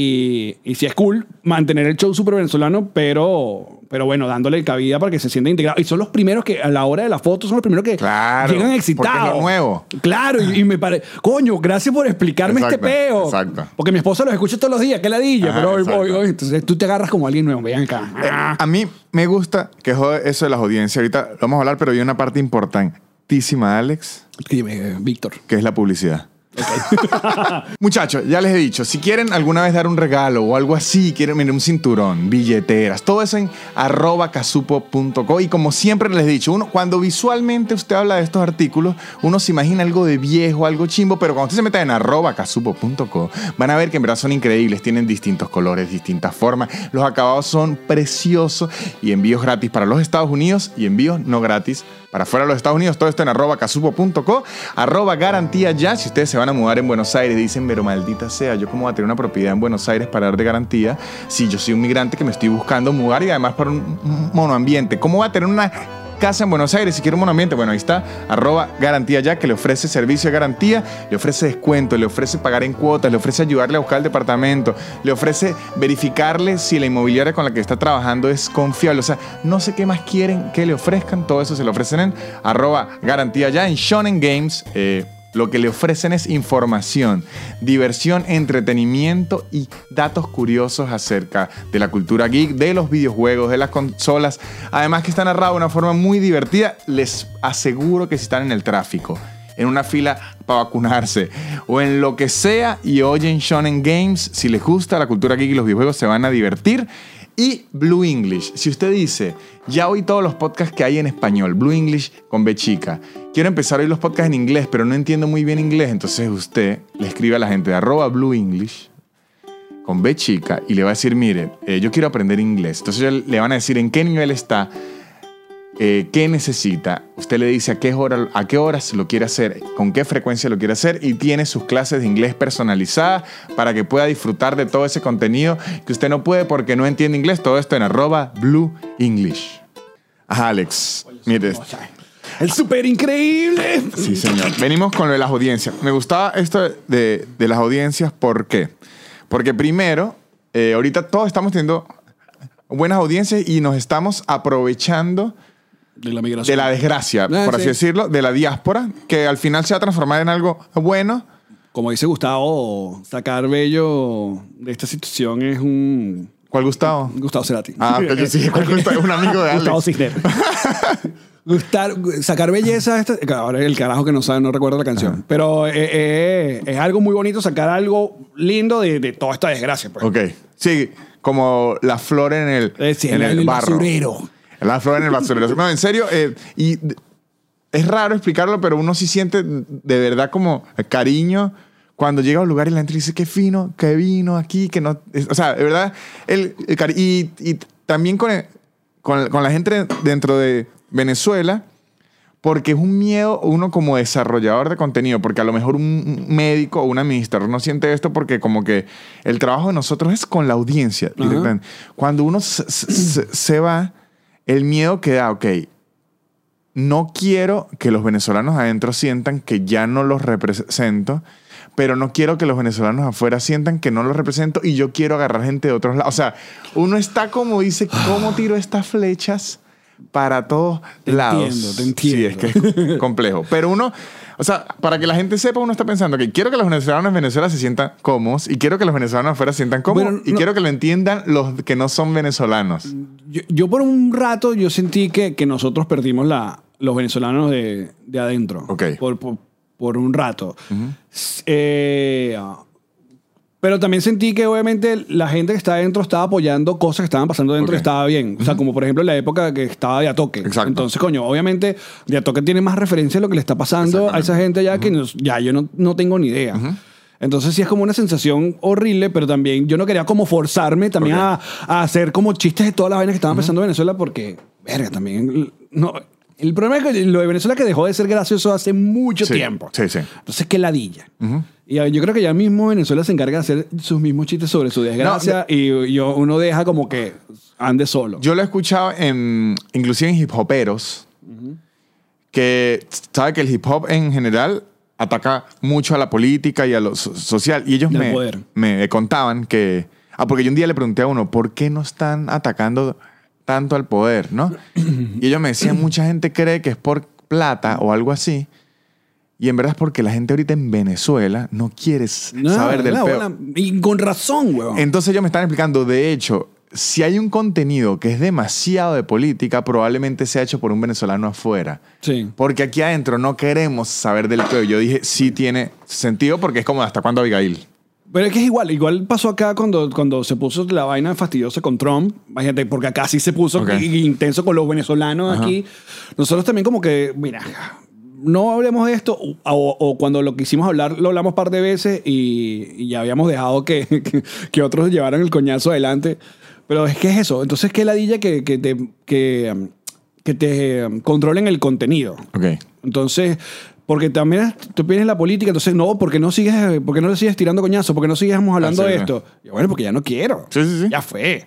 Y, y sí es cool mantener el show súper venezolano, pero, pero bueno, dándole cabida para que se sienta integrado. Y son los primeros que, a la hora de la foto, son los primeros que Claro, llegan porque excitados. es lo nuevo. Claro, y, y me parece, coño, gracias por explicarme Exacto, este peo. exacto. Porque mi esposa los escucha todos los días, qué ladilla, Ajá, pero hoy, hoy, hoy, entonces tú te agarras como alguien nuevo, vean acá. Ah. A mí me gusta que jode eso de las audiencias. Ahorita lo vamos a hablar, pero hay una parte importantísima, Alex, Dime, eh, Víctor. que es la publicidad. <laughs> Muchachos, ya les he dicho, si quieren alguna vez dar un regalo o algo así, quieren miren, un cinturón, billeteras, todo eso en arroba casupo.co. Y como siempre les he dicho, uno, cuando visualmente usted habla de estos artículos, uno se imagina algo de viejo, algo chimbo, pero cuando usted se meta en arroba casupo.co, van a ver que en verdad son increíbles, tienen distintos colores, distintas formas, los acabados son preciosos y envíos gratis para los Estados Unidos y envíos no gratis para fuera de los Estados Unidos. Todo esto en arroba casupo.co, arroba garantía ya. Si ustedes se van a mudar en Buenos Aires, dicen, pero maldita sea, yo cómo voy a tener una propiedad en Buenos Aires para dar de garantía si yo soy un migrante que me estoy buscando mudar y además para un monoambiente. ¿Cómo voy a tener una casa en Buenos Aires si quiero un monoambiente? Bueno, ahí está, arroba garantía ya, que le ofrece servicio de garantía, le ofrece descuento, le ofrece pagar en cuotas, le ofrece ayudarle a buscar el departamento, le ofrece verificarle si la inmobiliaria con la que está trabajando es confiable. O sea, no sé qué más quieren que le ofrezcan, todo eso se lo ofrecen en arroba garantía ya. En Shonen Games, eh, lo que le ofrecen es información, diversión, entretenimiento y datos curiosos acerca de la cultura geek, de los videojuegos, de las consolas. Además que está narrado de una forma muy divertida. Les aseguro que si están en el tráfico, en una fila para vacunarse o en lo que sea y oyen Shonen Games, si les gusta la cultura geek y los videojuegos, se van a divertir. Y Blue English. Si usted dice, ya oí todos los podcasts que hay en español, Blue English con B chica. Quiero empezar a oír los podcasts en inglés, pero no entiendo muy bien inglés. Entonces usted le escribe a la gente de Blue English con B chica y le va a decir, mire, eh, yo quiero aprender inglés. Entonces le van a decir en qué nivel está, eh, qué necesita. Usted le dice a qué, hora, a qué horas lo quiere hacer, con qué frecuencia lo quiere hacer y tiene sus clases de inglés personalizadas para que pueda disfrutar de todo ese contenido que usted no puede porque no entiende inglés. Todo esto en arroba Blue English. Ajá, Alex. Mire, El súper increíble. Sí, señor. Venimos con lo de las audiencias. Me gustaba esto de, de las audiencias, ¿por qué? Porque primero, eh, ahorita todos estamos teniendo buenas audiencias y nos estamos aprovechando De la migración. de la desgracia, Ah, por así sí. decirlo, de la diáspora, que al final se va a transformar en algo bueno. como dice Gustavo, sacar bello de esta situación es un ¿Cuál Gustavo? Gustavo Cerati. Ah, pero yo sí, ¿cuál Gustavo? un amigo de <laughs> Gustavo Alex. Cisner. <laughs> Gustar, sacar belleza, de esta- ahora el carajo que no sabe, no recuerda la canción. Pero eh, eh, es algo muy bonito sacar algo lindo de, de toda esta desgracia. Pues. Ok. Sí, como la flor en el, sí, en el, barro. basurero. La flor en el basurero. No, en serio. eh, y es raro explicarlo, pero uno sí siente de verdad como cariño cuando llega a un lugar y la gente dice qué fino, qué vino aquí, que no. es- o sea, de verdad. El, el y, y también con, el- con, con la gente dentro de Venezuela. Porque es un miedo uno como desarrollador de contenido, porque a lo mejor un médico o un administrador no siente esto porque como que el trabajo de nosotros es con la audiencia. Directamente. Cuando uno se, se- se va, el miedo que da, ok, no quiero que los venezolanos adentro sientan que ya no los represento, pero no quiero que los venezolanos afuera sientan que no los represento y yo quiero agarrar gente de otros lados. O sea, uno está como dice, ¿cómo tiro estas flechas para todos Te lados? entiendo, te entiendo. Sí, es que es complejo. Pero uno, o sea, para que la gente sepa, uno está pensando que quiero que los venezolanos en Venezuela se sientan cómodos y quiero que los venezolanos afuera se sientan cómodos y no- quiero que lo entiendan los que no son venezolanos. Yo, yo por un rato yo sentí que, que nosotros perdimos la, los venezolanos de, de adentro. Ok. Por, por, por un rato. Eh, pero también sentí que obviamente la gente que está adentro estaba apoyando cosas que estaban pasando dentro Ok. y estaba bien. O sea, como por ejemplo la época que estaba de Atoque. Exacto. Entonces, coño, obviamente de Atoque tiene más referencia a lo que le está pasando a esa gente allá que nos- ya yo no, no tengo ni idea. Entonces sí es como una sensación horrible, pero también yo no quería como forzarme también a, a hacer como chistes de todas las vainas que estaban pasando en Venezuela porque, verga, también... No, el problema es que lo de Venezuela que dejó de ser gracioso hace mucho Sí, tiempo. sí, sí. Entonces, qué ladilla. Y ah, yo creo que ya mismo Venezuela se encarga de hacer sus mismos chistes sobre su desgracia y yo, uno deja como que ande solo. Yo lo he escuchado en, inclusive en hip hoperos, que sabe que el hip hop en general ataca mucho a la política y a lo so- social. Y ellos me, me contaban que... Ah, porque yo un día le pregunté a uno, ¿por qué no están atacando tanto al poder? ¿no? y ellos me decían, mucha gente cree que es por plata o algo así. Y en verdad es porque la gente ahorita en Venezuela no quiere No, saber del no, peo. bueno, y con razón, weón. Entonces ellos me están explicando, de hecho, si hay un contenido que es demasiado de política, probablemente sea hecho por un venezolano afuera. Sí. Porque aquí adentro no queremos saber del peo. Yo dije, sí tiene sentido porque es como hasta cuándo Abigail. Pero es que es igual, igual pasó acá cuando, cuando se puso la vaina fastidiosa con Trump, imagínate, porque acá sí se puso Ok. i- intenso con los venezolanos Ajá. aquí. Nosotros también como que, mira, no hablemos de esto, o, o cuando lo quisimos hablar, lo hablamos un par de veces y, y ya habíamos dejado que, <laughs> que, que otros llevaran el coñazo adelante. Pero es que es eso, entonces qué ladilla que, que te, que, um, que te um, controlen el contenido. Ok. Entonces, porque también tú piensas la política, entonces no, porque no sigues, porque no le sigues tirando coñazo, porque no sigamos hablando Ah, sí, de esto. Y bueno, porque ya no quiero. Sí, sí, sí. Ya fue.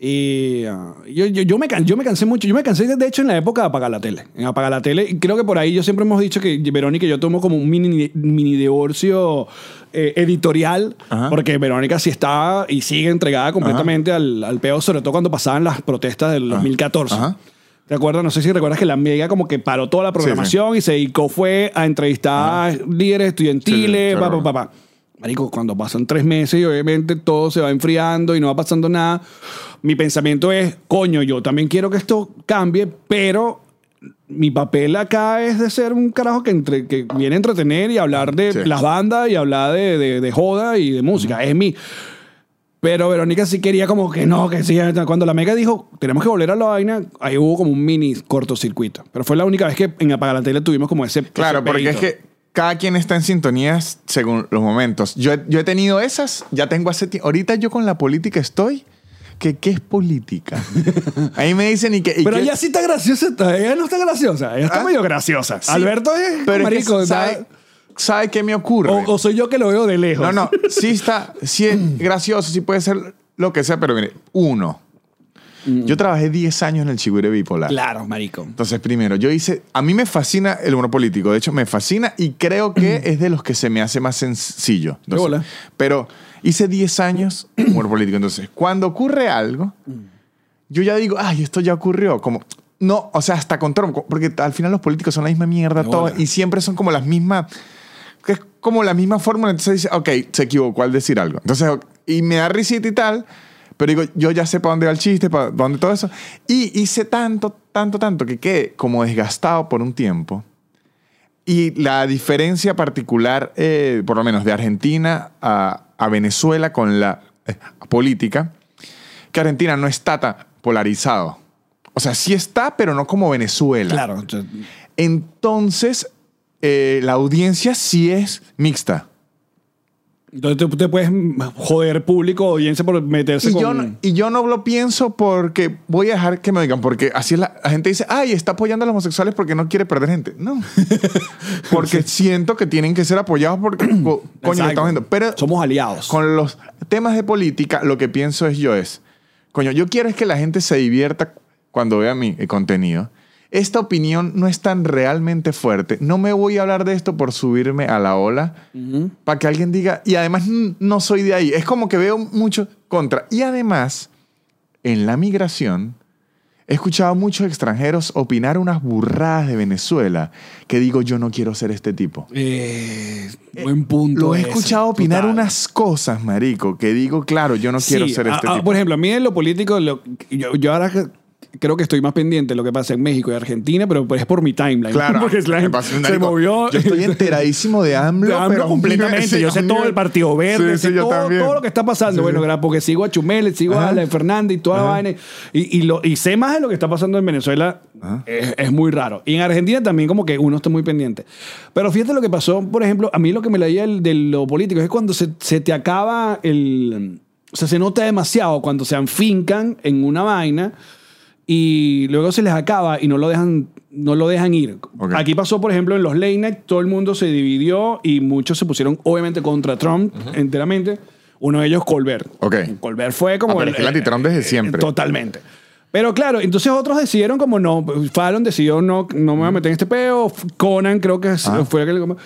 Y ah, yo, yo, yo, me, can- yo me cansé mucho. Yo me cansé, de hecho, en la época de apagar la tele. En apagar la tele. Y creo que por ahí yo siempre hemos dicho que Verónica y yo tomo como un mini, mini divorcio eh, editorial. Ajá. Porque Verónica sí está y sigue entregada completamente al, al peo, sobre todo cuando pasaban las protestas del 2014. Ajá. ¿Te acuerdas? No sé si recuerdas que la Mega como que paró toda la programación y se dedicó fue a entrevistar líderes estudiantiles, Sí, sí, pa, pa, pa, pa. Marico, cuando pasan tres meses y obviamente todo se va enfriando y no va pasando nada, mi pensamiento es, coño, yo también quiero que esto cambie, pero mi papel acá es de ser un carajo que, entre, que viene a entretener y hablar de Sí. las bandas y hablar de, de- de joda y de música. Es mi... Pero Verónica sí quería como que no, que sí. Cuando la Mega dijo, tenemos que volver a la vaina, ahí hubo como un mini cortocircuito. Pero fue la única vez que en Apagar la Tele tuvimos como ese... Claro, ese porque es que cada quien está en sintonías según los momentos. Yo yo he tenido esas, ya tengo hace tiempo. Ahorita yo con la política estoy. que ¿Qué es política? <laughs> Ahí me dicen y que... y Pero que- ella sí está graciosa. Ella no está graciosa. Ella está ¿Ah? medio graciosa. Sí, Alberto es pero es que marico. ¿sabe, ¿Sabe qué me ocurre? o, o soy yo que lo veo de lejos. No, no, sí está, sí es <clears throat> gracioso, sí puede ser lo que sea, pero mire, uno, yo trabajé 10 años en el Chigüire Bipolar. Claro, marico. Entonces, primero, yo hice, a mí me fascina el humor político, de hecho me fascina y creo que es de los que se me hace más sencillo. Entonces, pero hice 10 años humor <clears throat> político, entonces, cuando ocurre algo, yo ya digo, ay, esto ya ocurrió, como... No, o sea, hasta con Trump, porque al final los políticos son la misma mierda, De todo, bola. y siempre son como las mismas... que es como la misma fórmula, entonces dice, ok, se equivocó al decir algo. Entonces, y me da risita y tal, pero digo, yo ya sé para dónde va el chiste, para dónde todo eso. Y hice tanto, tanto, tanto que quedé como desgastado por un tiempo. Y la diferencia particular, eh, por lo menos de Argentina a, a Venezuela con la eh, política, que Argentina no está tan polarizado. O sea, sí está, pero no como Venezuela. Claro. Entonces, eh, la audiencia sí es mixta. Entonces tú te puedes joder público, audiencia por meterse Y con... yo, no, y yo no lo pienso porque voy a dejar que me digan, porque así es la, la gente dice, ay, está apoyando a los homosexuales porque no quiere perder gente. No. <laughs> porque siento que tienen que ser apoyados porque, co- coño, lo estamos viendo. Pero Somos aliados. con los temas de política, lo que pienso es yo es, coño, yo quiero es que la gente se divierta cuando vea mi contenido. Esta opinión no es tan realmente fuerte. No me voy a hablar de esto por subirme a la ola para que alguien diga, y además no soy de ahí. Es como que veo mucho contra. Y además, en la migración, he escuchado a muchos extranjeros opinar unas burradas de Venezuela que digo, yo no quiero ser este tipo. Eh, buen punto. Lo he ese, escuchado opinar total. unas cosas, marico, que digo, claro, yo no quiero ser este tipo. Por ejemplo, a mí en lo político, lo- yo, yo ahora creo que estoy más pendiente de lo que pasa en México y Argentina, pero pues es por mi timeline. Claro, <laughs> Porque es la se movió. Yo estoy enteradísimo de AMLO, De AMLO pero completamente. Sí, yo sé a todo el Partido Verde, Sí, sí, sé todo, todo lo que está pasando. Bueno, porque sigo a Chumel, sigo a Ajá. la de Fernández y toda la vaina. Y, y, lo, y sé más de lo que está pasando en Venezuela. Es, es muy raro. Y en Argentina también como que uno está muy pendiente. Pero fíjate lo que pasó, por ejemplo, a mí lo que me leía de lo político es cuando se, se te acaba el... O sea, se nota demasiado cuando se afincan en una vaina y luego se les acaba y no lo dejan, no lo dejan ir. Aquí pasó, por ejemplo, en los late night, todo el mundo se dividió y muchos se pusieron, obviamente, contra Trump enteramente. Uno de ellos, Colbert. Ok. Colbert fue como... Ah, pero es que el anti-Trump desde siempre. Totalmente. Pero claro, entonces otros decidieron como no. Fallon decidió no, no me voy a meter en este peo. Conan creo que Ah. fue el que... Pero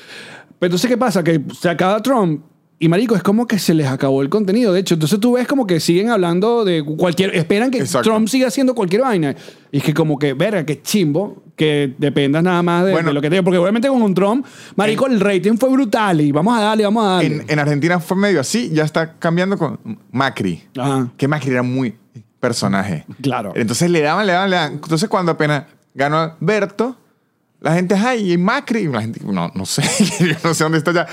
entonces, ¿qué pasa? Que se acaba Trump y marico, es como que se les acabó el contenido. De hecho, entonces tú ves como que siguen hablando de cualquier... Esperan que Exacto. Trump siga haciendo cualquier vaina. Y es que como que, verga, qué chimbo que dependas nada más de, Bueno. de lo que te Porque obviamente con un Trump, marico, el rating fue brutal y vamos a darle, vamos a darle. En, en Argentina fue medio así, ya está cambiando con Macri. Ajá. Que Macri era muy personaje. Claro. Entonces le daban, le daban, le daban. Entonces cuando apenas ganó Alberto, la gente, ay, y Macri, la gente, no, no sé, <laughs> yo no sé dónde está ya.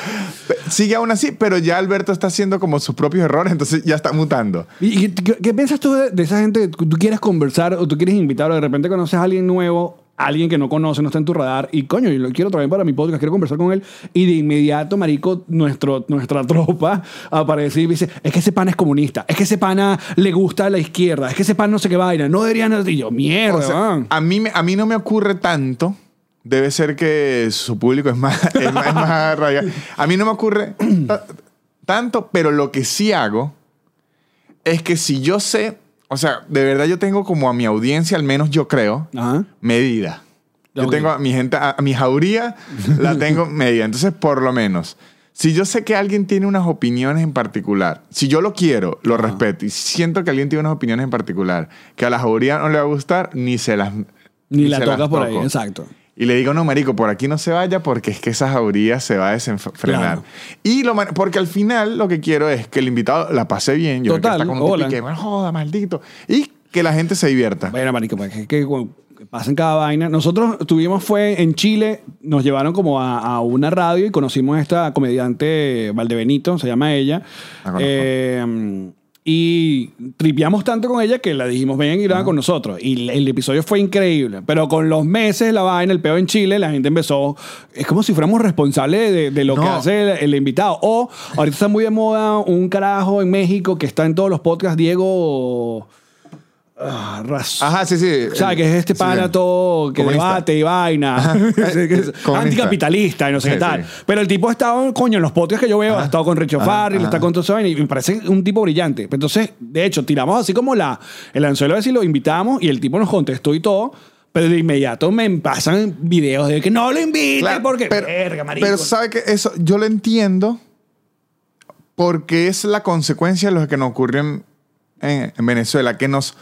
Sigue aún así, pero ya Alberto está haciendo como sus propios errores, entonces ya está mutando. ¿Y qué, qué piensas tú de, de esa gente? ¿Tú quieres conversar o tú quieres invitar o de repente conoces a alguien nuevo, alguien que no conoce, no está en tu radar y coño, yo lo quiero traer para mi podcast, quiero conversar con él y de inmediato, marico, nuestro, nuestra <laughs> tropa aparece y dice, es que ese pana es comunista, es que ese pana le gusta a la izquierda, es que ese pana no sé qué vaina, no deberían... Y yo, mierda, O sea, man". a, mí, a mí no me ocurre tanto. Debe ser que su público es más, <laughs> es más, es más radical. A mí no me ocurre ta- tanto, pero lo que sí hago es que si yo sé, o sea, de verdad yo tengo como a mi audiencia, al menos yo creo, Ajá. medida. Yo Ok. tengo a mi gente, a, a mi jauría la tengo <laughs> medida. Entonces, por lo menos, si yo sé que alguien tiene unas opiniones en particular, si yo lo quiero, lo respeto, y siento que alguien tiene unas opiniones en particular que a la jauría no le va a gustar, ni se las... Ni la se las tocas por ahí, exacto. Y le digo, no, marico, por aquí no se vaya porque es que esa jauría se va a desenfrenar. Claro. Y lo, porque al final lo que quiero es que el invitado la pase bien. Yo sé que Total, está con hola. un pique, "Man, joda, maldito. Y que la gente se divierta. Bueno, marico, pues es que, bueno, que pasen cada vaina. Nosotros tuvimos, fue en Chile, nos llevaron como a, a una radio y conocimos a esta comediante Valdebenito, se llama ella. Eh, y tripeamos tanto con ella que la dijimos, ven y graban con nosotros. Y el, el episodio fue increíble. Pero con los meses, la vaina, el peo en Chile, la gente empezó. Es como si fuéramos responsables de, de lo No. que hace el, el invitado. O ahorita está muy de moda un carajo en México que está en todos los podcasts, Diego. Ah, Ras- Ajá, sí, sí. o sea, que es este pana sí. todo que Comunista. debate y vaina. <laughs> Anticapitalista y no sé Sí, qué tal. sí. Pero el tipo ha estado, coño, en los podcasts que yo veo, Ajá. ha estado con Richo Farrell, está con todo eso y me parece un tipo brillante. Entonces, de hecho, tiramos así como la, el anzuelo de si lo invitamos y el tipo nos contestó y todo. Pero de inmediato me pasan videos de que no lo invite Claro, porque, pero, verga, marico. pero sabe que eso yo lo entiendo porque es la consecuencia de lo que nos ocurrió en, en- en Venezuela, que nos,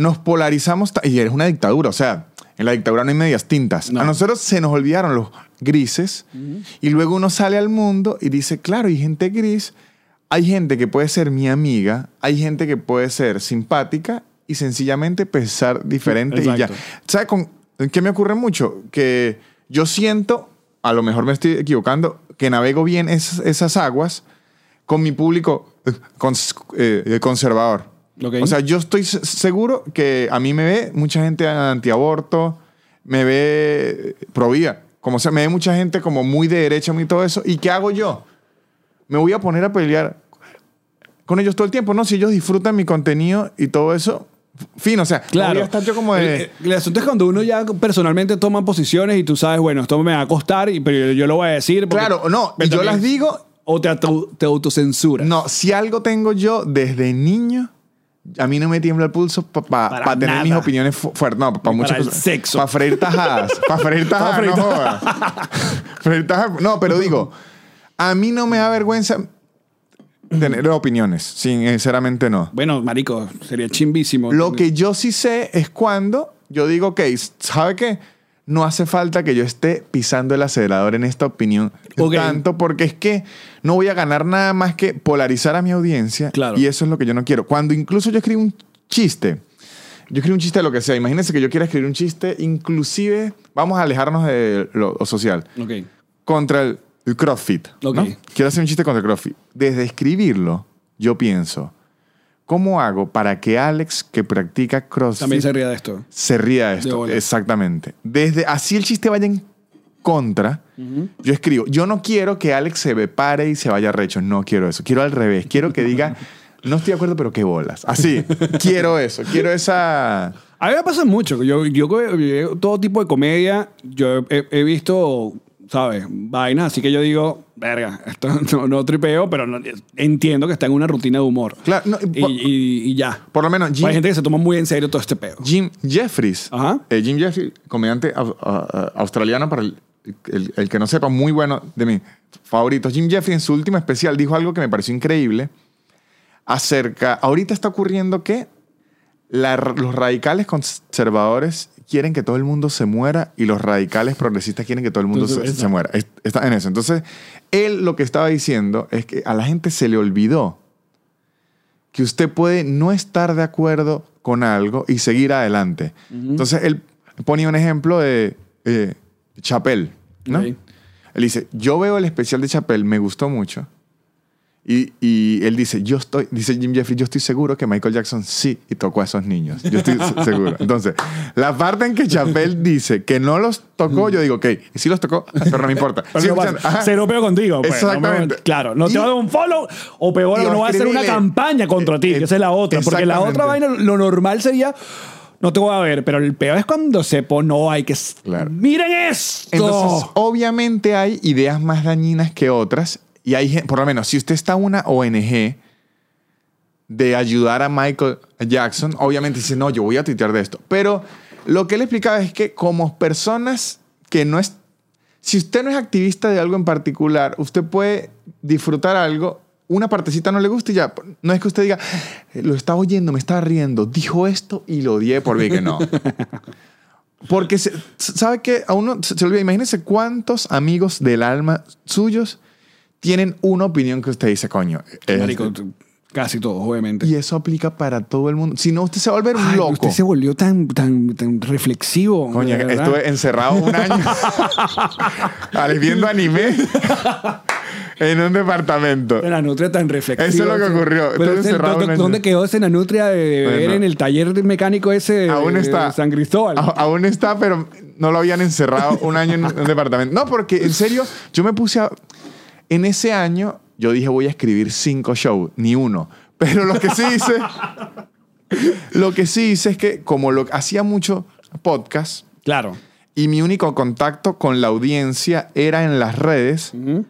nos polarizamos y es una dictadura. O sea, En la dictadura no hay medias tintas. No. A nosotros se nos olvidaron los grises y luego uno sale al mundo y dice, claro, hay gente gris, hay gente que puede ser mi amiga, hay gente que puede ser simpática y sencillamente pensar diferente y ya. Exacto. ¿Sabes con qué me ocurre mucho? Que yo siento, a lo mejor me estoy equivocando, que navego bien esas, esas aguas con mi público eh, eh, conservador. Ok. O sea, yo estoy se- seguro que a mí me ve mucha gente antiaborto, me ve pro vida, como sea, me ve mucha gente como muy de derecha, muy todo eso. ¿Y qué hago yo? Me voy a poner a pelear con ellos todo el tiempo, ¿no? Si ellos disfrutan mi contenido y todo eso, fino, o sea, no Claro. estar yo como de... El, el asunto es cuando uno ya personalmente toma posiciones y tú sabes, bueno, esto me va a costar, y- pero yo lo voy a decir. Claro, no, y yo las digo, O te, te autocensuras. no, si algo tengo yo desde niño, a mí no me tiembla el pulso para tener mis opiniones fu- fuertes. No, para muchas para el cosas. sexo. Para freír tajadas. Para freír <laughs> tajadas, freír no jodas. <laughs> freír tajadas. No, pero digo, a mí no me da vergüenza tener opiniones. Sinceramente no. Bueno, marico, sería chimbísimo. Lo que yo sí sé es cuando yo digo, ok, ¿sabe qué? No hace falta que yo esté pisando el acelerador en esta opinión tanto, porque es que no voy a ganar nada más que polarizar a mi audiencia. Claro. Y eso es lo que yo no quiero. Cuando incluso yo escribo un chiste, yo escribo un chiste de lo que sea. Imagínense que yo quiera escribir un chiste, inclusive, vamos a alejarnos de lo, social, Ok. contra el, el CrossFit. Quiero hacer un chiste contra el CrossFit. Desde escribirlo, yo pienso, ¿cómo hago para que Alex, que practica CrossFit, También se ría de esto. se ría de De esto. bola. Exactamente. Desde así el chiste vaya en contra, yo escribo, yo no quiero que Alex se me pare y se vaya recho. No quiero eso. Quiero al revés. Quiero que diga, <laughs> no estoy de acuerdo, pero qué bolas. Así. quiero eso. Quiero esa. A mí me pasa mucho. Yo, yo, yo- todo tipo de comedia, yo he, he visto, ¿sabes? Vainas, así que yo digo, verga, esto <laughs> no, no tripeo, pero no- entiendo que está en una rutina de humor. Claro, no, Y, por, y- y ya. por lo menos Jim, Hay gente que se toma muy en serio todo este peo. Jim Jeffries. Ajá. eh, Jim Jeffries, comediante au- a- a- australiano, para el, el- el que no sepa, muy bueno de mis favoritos. Jim Jeffries en su último especial dijo algo que me pareció increíble acerca. Ahorita está ocurriendo que la- los radicales conservadores quieren que todo el mundo se muera y los radicales progresistas quieren que todo el mundo Entonces, se, muera. Es- Está en eso. Entonces, él lo que estaba diciendo es que a la gente se le olvidó que usted puede no estar de acuerdo con algo y seguir adelante. Entonces, él ponía un ejemplo de eh, Chappelle, ¿no? Él dice, yo veo el especial de Chappelle, me gustó mucho. Y, y él dice, yo estoy, dice Jim Jeffrey, yo estoy seguro que Michael Jackson sí y tocó a esos niños. Yo estoy se- <laughs> seguro. Entonces, la parte en que Chappelle dice que no los tocó, yo digo, ok, y sí los tocó, pero no me importa. Sí, no pasa. escuchando, ajá. Cero peo contigo. pues, Exactamente. no me- claro, no Y- te va a dar un follow o peor, y no va a hacer una campaña contra ti, Eh, que esa es la otra. Porque la otra vaina, lo normal sería, no te voy a ver, pero el peor es cuando se pone, no hay que... Claro. Miren esto. Entonces, obviamente hay ideas más dañinas que otras. Y hay, por lo menos, si usted está una ONG de ayudar a Michael Jackson, obviamente dice, no, yo voy a tuitear de esto. Pero lo que él explicaba es que como personas que no es... Si usted no es activista de algo en particular, usted puede disfrutar algo, una partecita no le gusta y ya. No es que usted diga, lo estaba oyendo, me estaba riendo, dijo esto y lo odié por mí que no. <laughs> Porque, se- ¿sabe qué? A uno se, se olvida. Imagínese cuántos amigos del alma suyos tienen una opinión que usted dice, coño. es- Marico, tú- casi todos, obviamente. y eso aplica para todo el mundo. Si no, usted se va a volver un Ay, loco. Usted se volvió tan, tan, tan reflexivo. Coño, de estuve encerrado un año <laughs> <laughs> viendo anime <laughs> en un departamento. La nutria tan reflexiva. Eso es lo que ocurrió. Pero Estuve ese- encerrado ¿dónde, un año. dónde quedó esa nutria de, de ver Bueno. en el taller mecánico ese de, Aún está. de San Cristóbal? A- aún está, pero no lo habían encerrado un año en un departamento. No, porque en serio, yo me puse a... En ese año, yo dije, voy a escribir cinco shows, ni uno. Pero lo que sí hice... lo que sí hice es que, como lo, hacía mucho podcast Claro. y mi único contacto con la audiencia era en las redes, Ujú.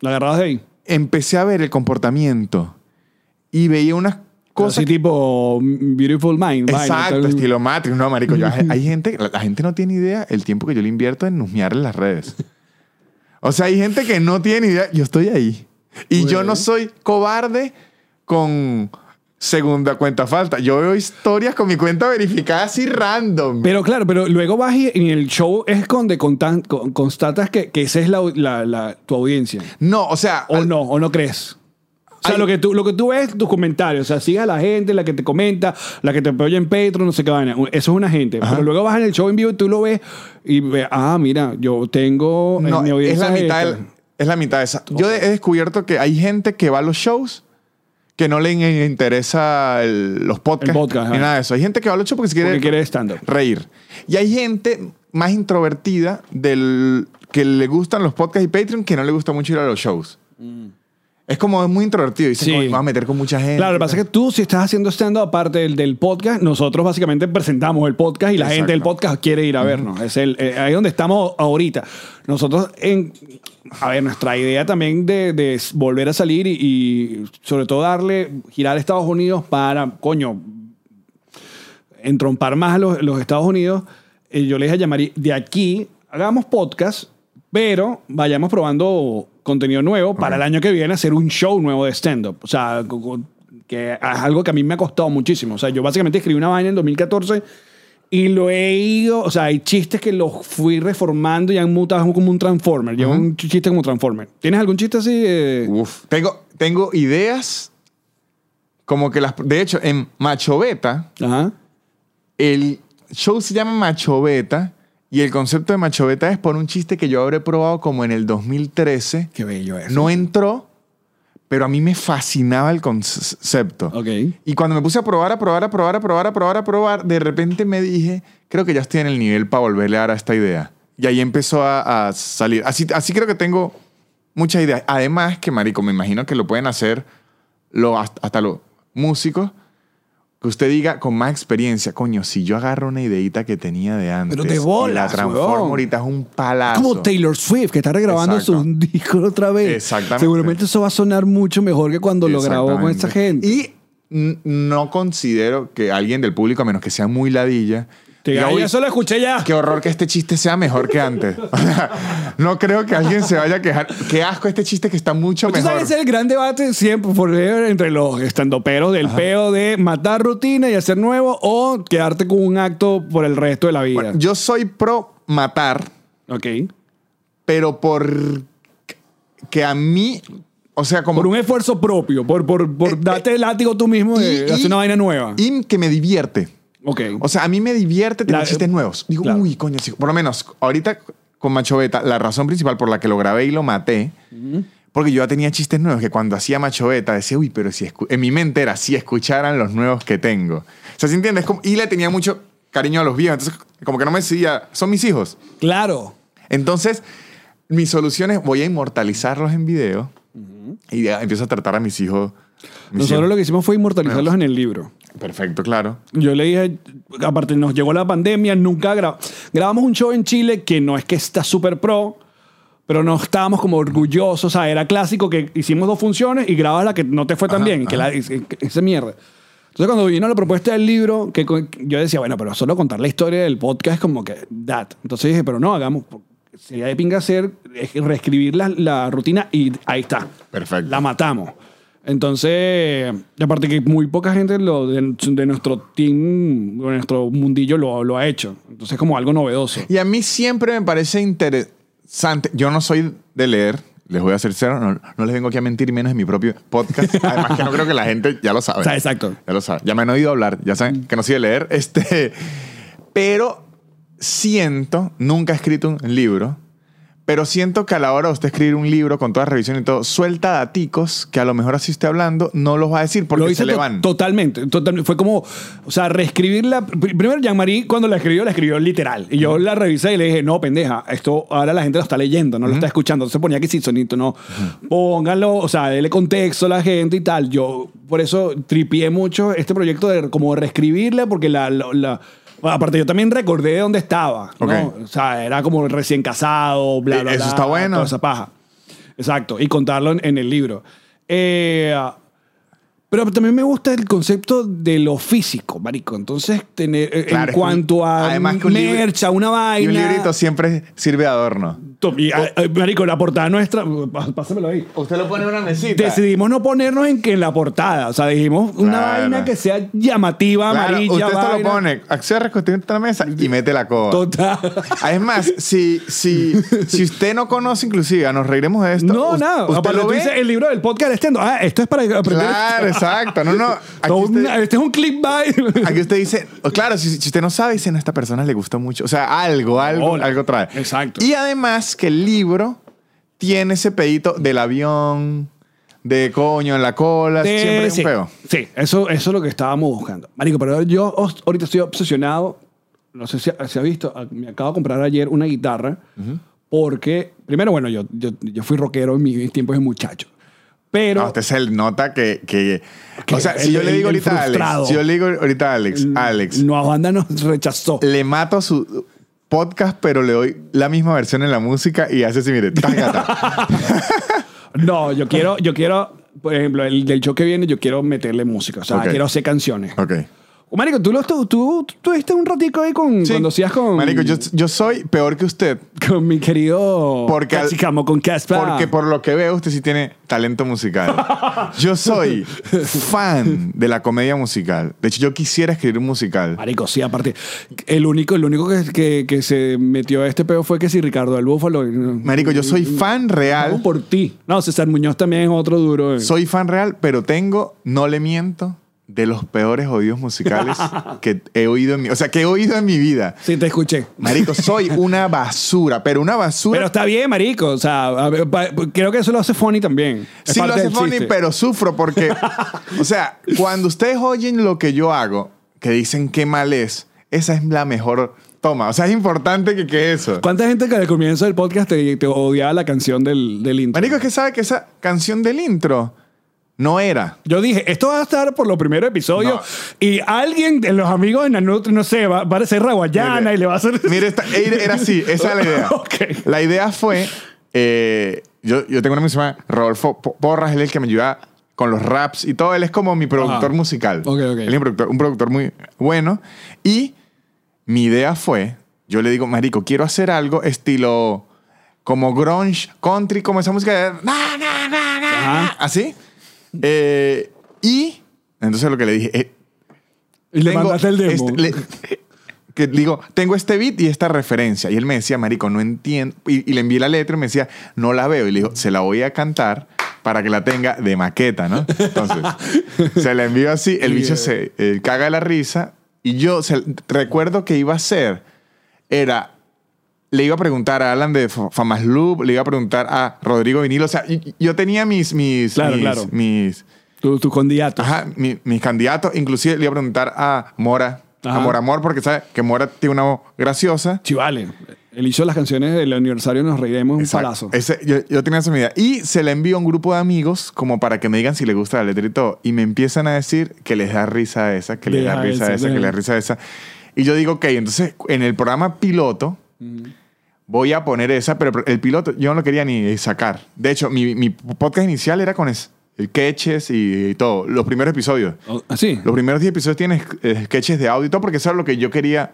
¿La agarrabas de ahí? empecé a ver el comportamiento y veía unas cosas Así tipo mm, Beautiful Mind. vaina, Exacto, tal. estilo Matrix. No, marico, yo- <laughs> hay gente, la, la gente no tiene idea el tiempo que yo le invierto en husmear en las redes. O sea, hay gente que no tiene idea. Yo estoy ahí. Y yo no soy cobarde con segunda cuenta falta. Yo veo historias con mi cuenta verificada así random. Pero claro, pero luego vas y en el show es donde constatas que, que esa es la, la- la- tu audiencia. no, o sea, ¿O al- no? ¿O no crees? O sea, Hay- lo que, tú, lo que tú ves, tus comentarios. O sea, sigue a la gente, la que te comenta, la que te apoya en Patreon, no sé qué vaina. Eso es una gente. Pero luego vas en el show en vivo y tú lo ves y ves, ah, mira, yo tengo. no, mi es audiencia la mitad esta. del- es la mitad de esa. Yo he descubierto que hay gente que va a los shows que no le interesa el- los podcasts El podcast, ni ajá. nada de eso. Hay gente que va a los shows porque se quiere, Porque quiere stand-up. reír. Y hay gente más introvertida del que le gustan los podcasts y Patreon que no le gusta mucho ir a los shows. Es como es muy introvertido. Dice, Sí. "Coño, me voy a meter con mucha gente. Claro, lo que pasa es que tú, si estás haciendo stand-up aparte del, del podcast, nosotros básicamente presentamos el podcast y la Exacto. gente del podcast quiere ir a vernos. Es el, eh, ahí donde estamos ahorita. Nosotros, en, a ver, nuestra idea también de, de volver a salir y, y sobre todo darle, girar a Estados Unidos para, coño, entrompar más a los, los Estados Unidos, eh, yo les dije a de aquí hagamos podcast, pero vayamos probando contenido nuevo para el año que viene hacer un show nuevo de stand-up. O sea, que es algo que a mí me ha costado muchísimo. O sea, yo básicamente escribí una vaina en 2014 y lo he ido, o sea, hay chistes que los fui reformando y han mutado como un Transformer. Llevo un chiste como Transformer. ¿Tienes algún chiste así? eh? Uf. Tengo, tengo ideas como que las... De hecho, en Macho Beta, Ajá. el show se llama Macho Beta y el concepto de Macho Beta es por un chiste que yo habré probado como en el 2013. Qué bello es. No entró, pero a mí me fascinaba el concepto. Ok. Y cuando me puse a probar, a probar, a probar, a probar, a probar, a probar, de repente me dije, creo que ya estoy en el nivel para volverle a dar a esta idea. Y ahí empezó a, a salir. Así, así creo que tengo muchas ideas. Además que, marico, me imagino que lo pueden hacer lo, hasta, hasta los músicos. Que usted diga con más experiencia, coño, si yo agarro una ideita que tenía de antes Pero de y bolas, la transformo weón. ahorita es un palazo. Como Taylor Swift, que está regrabando Exacto. su disco otra vez. Exactamente. Seguramente eso va a sonar mucho mejor que cuando lo grabó con esa gente. Y no considero que alguien del público, a menos que sea muy ladilla, eso lo escuché ya. qué horror que este chiste sea mejor que antes. O sea, no creo que alguien se vaya a quejar. Qué asco este chiste que está mucho mejor. sabes, el gran debate siempre entre los estandoperos del peo de matar rutina y hacer nuevo o quedarte con un acto por el resto de la vida. Bueno, yo soy pro matar, ok. pero por que a mí, o sea, como Por un esfuerzo propio, por, por, por Eh, darte el látigo tú mismo de y- hacer una vaina nueva. y que me divierte. Ok. O sea, a mí me divierte tener La- chistes nuevos. Digo, claro. uy, coño, sí. por lo menos ahorita con Macho Beta, la razón principal por la que lo grabé y lo maté, porque yo ya tenía chistes nuevos que cuando hacía Macho Beta decía, uy, pero si escu-" en mi mente era, si escucharan los nuevos que tengo. O sea, ¿sí entiendes? Como- y le tenía mucho cariño a los viejos. Entonces, como que no me decía, son mis hijos. claro. Entonces, mi solución es, voy a inmortalizarlos en video y empiezo a tratar a mis hijos. mis Nosotros hijos. lo que hicimos fue inmortalizarlos en el libro. Perfecto, claro. Yo le dije, aparte nos llegó la pandemia, nunca gra- grabamos un show en Chile que no es que está súper pro, pero no estábamos como orgullosos. O sea, era clásico que hicimos dos funciones y grabas la que no te fue tan Ajá, bien, que la, ese- esa mierda. Entonces, cuando vino la propuesta del libro, que co- yo decía, bueno, pero solo contar la historia del podcast es como que that. Entonces dije, pero no, hagamos. Sería de pinga hacer, es reescribir la, la rutina y ahí está. Perfecto. La matamos. Entonces, aparte que muy poca gente lo, de, de nuestro team, de nuestro mundillo lo, lo ha hecho. Entonces, como algo novedoso. Y a mí siempre me parece interesante. Yo no soy de leer, les voy a hacer cero, no, no les vengo aquí a mentir, menos en mi propio podcast. <laughs> Además, que no creo que la gente ya lo sabe. Exacto. Ya lo sabe. Ya me han oído hablar, ya saben que no soy de leer. Este, pero siento, nunca he escrito un libro, pero siento que a la hora de usted escribir un libro con toda revisión y todo, suelta daticos que a lo mejor así esté hablando, no los va a decir porque lo hice se le van. totalmente, totalmente. Fue como, o sea, reescribirla. pr- Primero, Jean-Marie, cuando la escribió, la escribió literal. Y yo la revisé y le dije, no, pendeja, esto ahora la gente lo está leyendo, no lo está escuchando. Entonces ponía que sí, sonito, no. Póngalo, o sea, dele contexto a la gente y tal. Yo, por eso, tripié mucho este proyecto de como reescribirla, porque la. la- la- bueno, aparte, yo también recordé de dónde estaba. ¿no? O sea, era como recién casado, bla, bla, eso bla, está bueno. toda esa paja. Exacto, y contarlo en, en el libro. Eh, Pero también me gusta el concepto de lo físico, marico. Entonces, tener, eh, Claro, en un- cuanto a libro- merch, a una Y vaina. un librito siempre sirve de adorno. Y, ah, ah, marico, la portada nuestra, pá- pásamelo ahí. Usted lo pone en una mesita. Decidimos no ponernos en que en la portada. O sea, dijimos una Claro. vaina que sea llamativa, Claro, amarilla. usted esto lo pone, accede a la mesa y mete la coba. Total. Ah, Es más, si, si, si usted no conoce inclusive, nos reiremos de esto. No, nada. Usted Aparte, lo tú ve. dices el libro del podcast estendo. Ah, esto es para aprender. Claro, exacto. No, no. <laughs> Usted, una- este es un clickbait. <laughs> aquí usted dice, o claro, si, si usted no sabe, dice, "No, a esta persona le gustó mucho. O sea, algo, algo, Hola. algo trae. Exacto. Y además que el libro tiene ese pedito del avión, de coño en la cola, De- siempre sí, un peo. Sí, eso, eso es lo que estábamos buscando. Marico, pero yo ahorita estoy obsesionado. No sé si se ha visto. ah, Me acabo de comprar ayer una guitarra. Porque, primero, bueno, yo, yo, yo fui rockero en mis tiempos de muchacho. Pero. No, usted se nota que, que- Que o sea, si yo le digo ahorita a. Alex, si yo le digo ahorita a Alex, Alex, No, banda nos rechazó. le mato su podcast, pero le doy la misma versión en la música y hace así, mire, tajata. <laughs> No, yo quiero, yo quiero, por ejemplo, el del show que viene, yo quiero meterle música. O sea, quiero hacer canciones. ok. Marico, tú, lo, tú, tú, tú estuviste un ratico ahí con, Sí. cuando hacías con, Marico, yo, yo soy peor que usted. con mi querido Porque al- Cachicamo, con Casper. Porque por lo que veo, usted sí tiene talento musical. <laughs> Yo soy fan de la comedia musical. De hecho, yo quisiera escribir un musical. Marico, sí, aparte. El único, el único que, que, que se metió a este peo fue que si Ricardo del Búfalo. Marico, yo soy fan Hago real. por ti. No, César Muñoz también es otro duro. eh. Soy fan real, pero tengo, no le miento, de los peores oídos musicales <laughs> que he oído en mi, o sea, que he oído en mi vida. Sí, te escuché. Marico, soy <laughs> una basura, pero una basura. Pero está bien, marico. O sea, creo que eso lo hace funny también. Es sí lo hace funny, chiste. pero sufro porque, <laughs> o sea, cuando ustedes oyen lo que yo hago, que dicen qué mal es, esa es la mejor toma. O sea, es importante que, que eso. ¿Cuánta gente que al comienzo del podcast te, te odiaba la canción del, del intro? Marico, es que sabe que esa canción del intro no era. Yo dije, esto va a estar por los primeros episodios No. y alguien de los amigos de Nanut, no sé, va, va a ser raguayana y le va a hacer... Mire, esta- era así, <laughs> esa es la idea. La idea fue, eh, yo, yo tengo una amigo llama Rodolfo Po- Porras, él es el que me ayuda con los raps y todo, él es como mi productor Ajá. musical. Ok, ok. Él es un productor, un productor muy bueno. Y mi idea fue, yo le digo, Marico, quiero hacer algo estilo como grunge, country, como esa música de... na, na, na, na, Ajá. Así. Eh, y entonces lo que le dije, eh, y le mandaste el demo. este- le- <laughs> que digo, tengo este beat y esta referencia. Y él me decía, marico, no entiendo. Y, y le envié la letra y me decía, no la veo. Y le dijo, se la voy a cantar para que la tenga de maqueta, ¿no? Entonces, <laughs> se la envió así. El bicho se eh, caga de la risa. Y yo se- recuerdo que iba a hacer, era... Le iba a preguntar a Alan de Famas Loop, le iba a preguntar a Rodrigo Vinilo. O sea, yo tenía mis, mis, Claro, mis, claro. mis, Tu, tu candidato. Ajá, mi- mis candidatos. Inclusive le iba a preguntar a Mora, Ajá. a Mora Amor, porque sabe que Mora tiene una voz graciosa. Chivale. Él hizo las canciones del aniversario Nos Reiremos un palazo. Ese- yo, yo tenía esa medida. Y se la envío a un grupo de amigos como para que me digan si les gusta la letra y todo. Y me empiezan a decir que les da risa esa, que les da risa esa, esa, que les da risa esa. Y yo digo, ok, entonces en el programa piloto voy a poner esa, pero el piloto yo no lo quería ni sacar. De hecho, mi, mi podcast inicial era con es- sketches y, y todo. Los primeros episodios. Oh, ¿Así? Los primeros 10 episodios tienen eh, sketches de audio y todo porque eso era lo que yo quería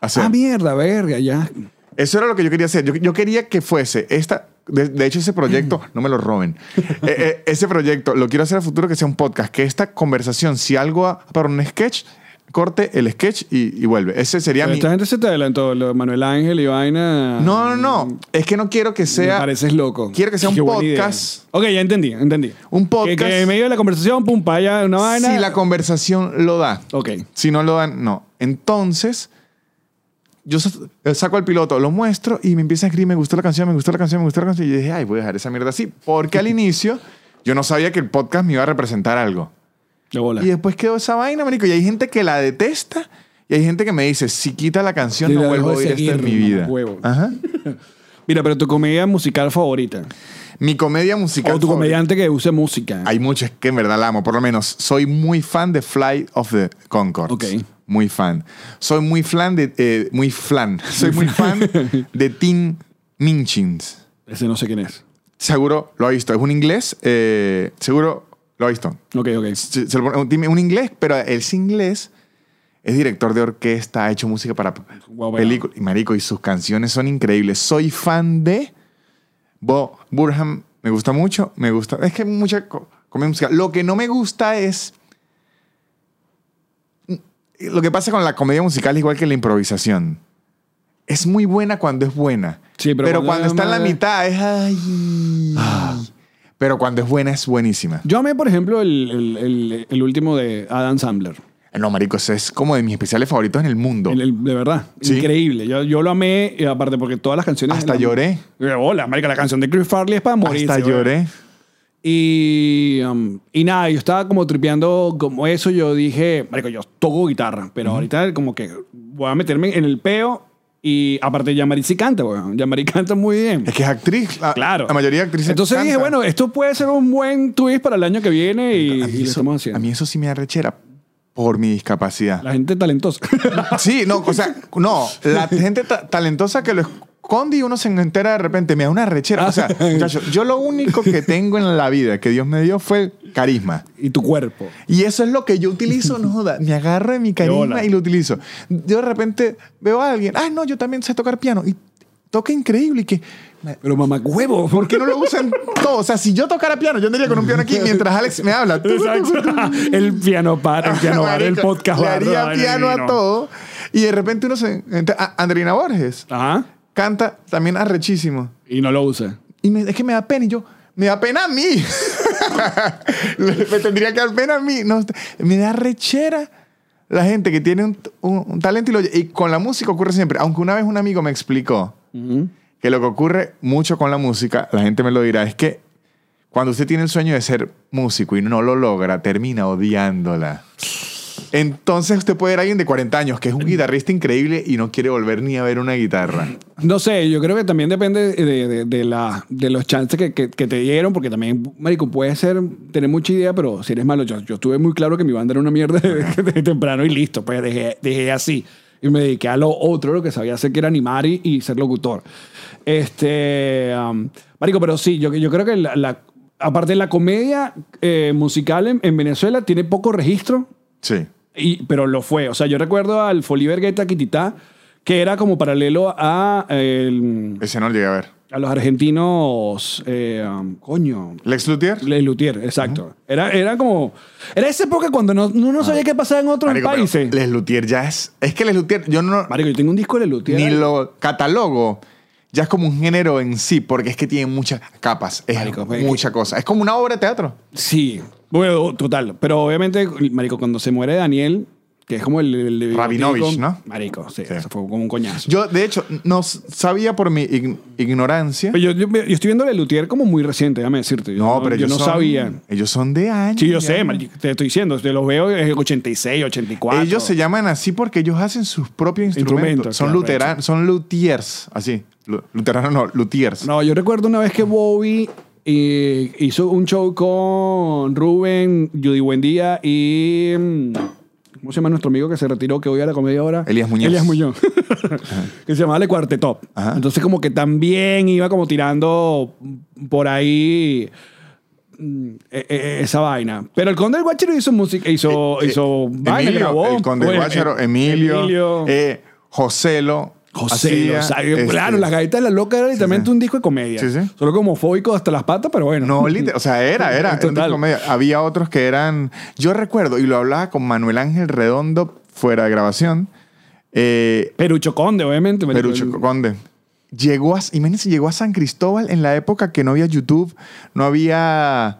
hacer. Ah, mierda, verga, ya. Eso era lo que yo quería hacer. Yo, yo quería que fuese esta. De, de hecho, ese proyecto, no me lo roben. <laughs> Eh, eh, ese proyecto lo quiero hacer a futuro que sea un podcast. Que esta conversación, si algo va para un sketch, corte el sketch y, y vuelve. Ese sería Pero mi. Esta gente se te adelantó, lo de Manuel Ángel y vaina. No, no, no. Es que no quiero que Me sea. pareces loco. Quiero que sea <laughs> un Qué buena idea. podcast. Ok, ya entendí, entendí. Un Que, podcast. que en medio de la conversación, pum, paya, una vaina. Si la conversación lo da. Ok. Si no lo dan, no. Entonces, yo sa- saco al piloto, lo muestro y me empieza a escribir, me gustó la canción, me gustó la canción, me gustó la canción. Y yo dije, ay, voy a dejar esa mierda así. Porque al <laughs> inicio yo no sabía que el podcast me iba a representar algo. Y después quedó esa vaina, marico. Y hay gente que la detesta y hay gente que me dice, si quita la canción no vuelvo a oír esto en mi vida. Ajá. <laughs> Mira, pero tu comedia musical favorita. Mi comedia musical o tu favorita- comediante que use música. Hay muchos que en verdad la amo. Por lo menos soy muy fan de Fly of the Concords. Ok. Muy fan. Soy muy fan de... eh, muy flan. <laughs> Soy muy fan de Tim Minchins. Ese no sé quién es. Seguro lo ha visto. Es un inglés. eh, seguro Lo ha visto. Ok, ok. Se- se lo pone- un, inglés, pero él es inglés. Es director de orquesta, ha hecho música para bueno. películas. Y marico, y sus canciones son increíbles. Soy fan de Bo Burham. Me gusta mucho. Me gusta. Es que mucha co- comedia musical. Lo que no me gusta es. Lo que pasa con la comedia musical, igual que la improvisación. Es muy buena cuando es buena. Sí, pero pero, cuando cuando, es está en la mitad es. Ay. Pero cuando es buena, es buenísima. Yo amé, por ejemplo, el, el- el- el último de Adam Sandler. No, marico, ese es como de mis especiales favoritos en el mundo. El- el- de verdad. Sí. Increíble. Yo, yo lo amé, y aparte porque todas las canciones... Hasta lloré. Eh, Hola, marica, la canción de Chris Farley es para morir. Hasta lloré. Y, um, y nada, yo estaba como tripeando como eso. Yo dije, marico, yo toco guitarra, pero ahorita como que voy a meterme en el peo. Y aparte, Yamari sí canta, weón. Yamari <laughs> canta muy bien. Es que es actriz. La, Claro. La mayoría de actrices. Entonces dije, bueno, esto puede ser un buen twist para el año que viene y, y lo estamos haciendo. a mí eso sí me arrechera por mi discapacidad. La gente talentosa. Sí, no, o sea, no, la <laughs> gente ta- talentosa que lo esconde y uno se entera de repente, me da una rechera. O sea, <laughs> muchacho, yo lo único que tengo en la vida que Dios me dio fue carisma. y tu cuerpo. Y eso es lo que yo utilizo, no joda. Me agarro de mi carisma y lo utilizo. Yo de repente veo a alguien, ah, no, yo también sé tocar piano. Y toca increíble. Y que, Pero mamá huevo. <laughs> ¿por qué no lo usan todos? O sea, si yo tocara piano, yo andaría con un piano aquí <laughs> mientras Alex me habla. Exacto. el piano para, el piano el podcast Le haría piano a todo. Y de repente uno se... entra- a- Andreina Borges Ajá. Canta también arrechísimo. Y no lo usa. Y me- es que me da pena. Y yo, me da pena a mí. <laughs> me tendría que dar pena a mí. No, me da rechera la gente que tiene un, un- un talento y, lo- y con la música ocurre siempre. Aunque una vez un amigo me explicó que lo que ocurre mucho con la música, la gente me lo dirá, es que cuando usted tiene el sueño de ser músico y no lo logra, termina odiándola. Entonces usted puede ver a alguien de 40 años que es un guitarrista increíble y no quiere volver ni a ver una guitarra. No sé, yo creo que también depende de, de- de la, de los chances que, que- que te dieron, porque también, marico, puede ser tener mucha idea, pero si eres malo, yo, yo estuve muy claro que mi banda era una mierda <laughs> de, temprano y listo, pues dejé, dejé así. Y me dediqué a lo otro, lo que sabía hacer, que era animar y, y ser locutor. Este, um, marico, pero sí, yo, yo creo que la, la- aparte la comedia eh, musical en, en Venezuela tiene poco registro, Sí. y, pero lo fue. O sea, yo recuerdo al Foliver Guetta Quititá, que era como paralelo a, el- Ese no lo llegué a ver. a los argentinos. eh, um, coño. Lex Luthier. Les Luthier, exacto. era, era como. Era esa época cuando no, no, no sabía qué pasaba en otros. Marico, países. Les Luthier ya es. Es que Les Luthier, yo no. Marico, yo tengo un disco de Les Luthier. ni lo catalogo. Ya es como un género en sí, porque es que tiene muchas capas. Es Marico, pues, mucha cosa. Es como una obra de teatro. Sí. Bueno, total. Pero obviamente, Marico, cuando se muere Daniel, que es como el, el Rabinovich, ¿no? Marico, sí, Sí. Eso fue como un coñazo. Yo, de hecho, no sabía por mi ign- ignorancia. Pero yo, yo, yo estoy viendo Le Luthier como muy reciente, déjame decirte. Yo no, pero yo ellos no son- sabía. Ellos son de años. Sí, yo sé, marico, te estoy diciendo, te los veo en 86, 84. Ellos se llaman así porque ellos hacen sus propios instrumentos. Instrumentos, son claro, luteranos, son luthiers, así. Lu- Luteranos no, luthiers. No, yo recuerdo una vez que Bowie eh, hizo un show con Rubén, Judy Buendía y... mm, ¿Cómo se llama nuestro amigo que se retiró, que hoy a la comedia ahora? Elías Muñoz. Elías Muñoz. <laughs> que se llamaba Le Cuartetop. Ajá. Entonces como que también iba como tirando por ahí mm, eh, eh, esa vaina. Pero el Conde del Guachero hizo música, hizo, Eh, hizo eh, vaina, Emilio, grabó. el Conde Guácharo, eh, Emilio, Emilio. eh, Joselo. José, hacía, o sea, este, claro, las gaitas de la loca era literalmente un disco de comedia. Sí, sí. Solo como homofóbico hasta las patas, pero bueno. No, liter- o sea, era, <laughs> era. era un Total. disco de comedia. Había otros que eran. Yo recuerdo, y lo hablaba con Manuel Ángel Redondo fuera de grabación. Eh, Perucho Conde, obviamente. marico. Perucho Conde. Llegó a, imagínense, llegó a San Cristóbal en la época que no había YouTube, no había.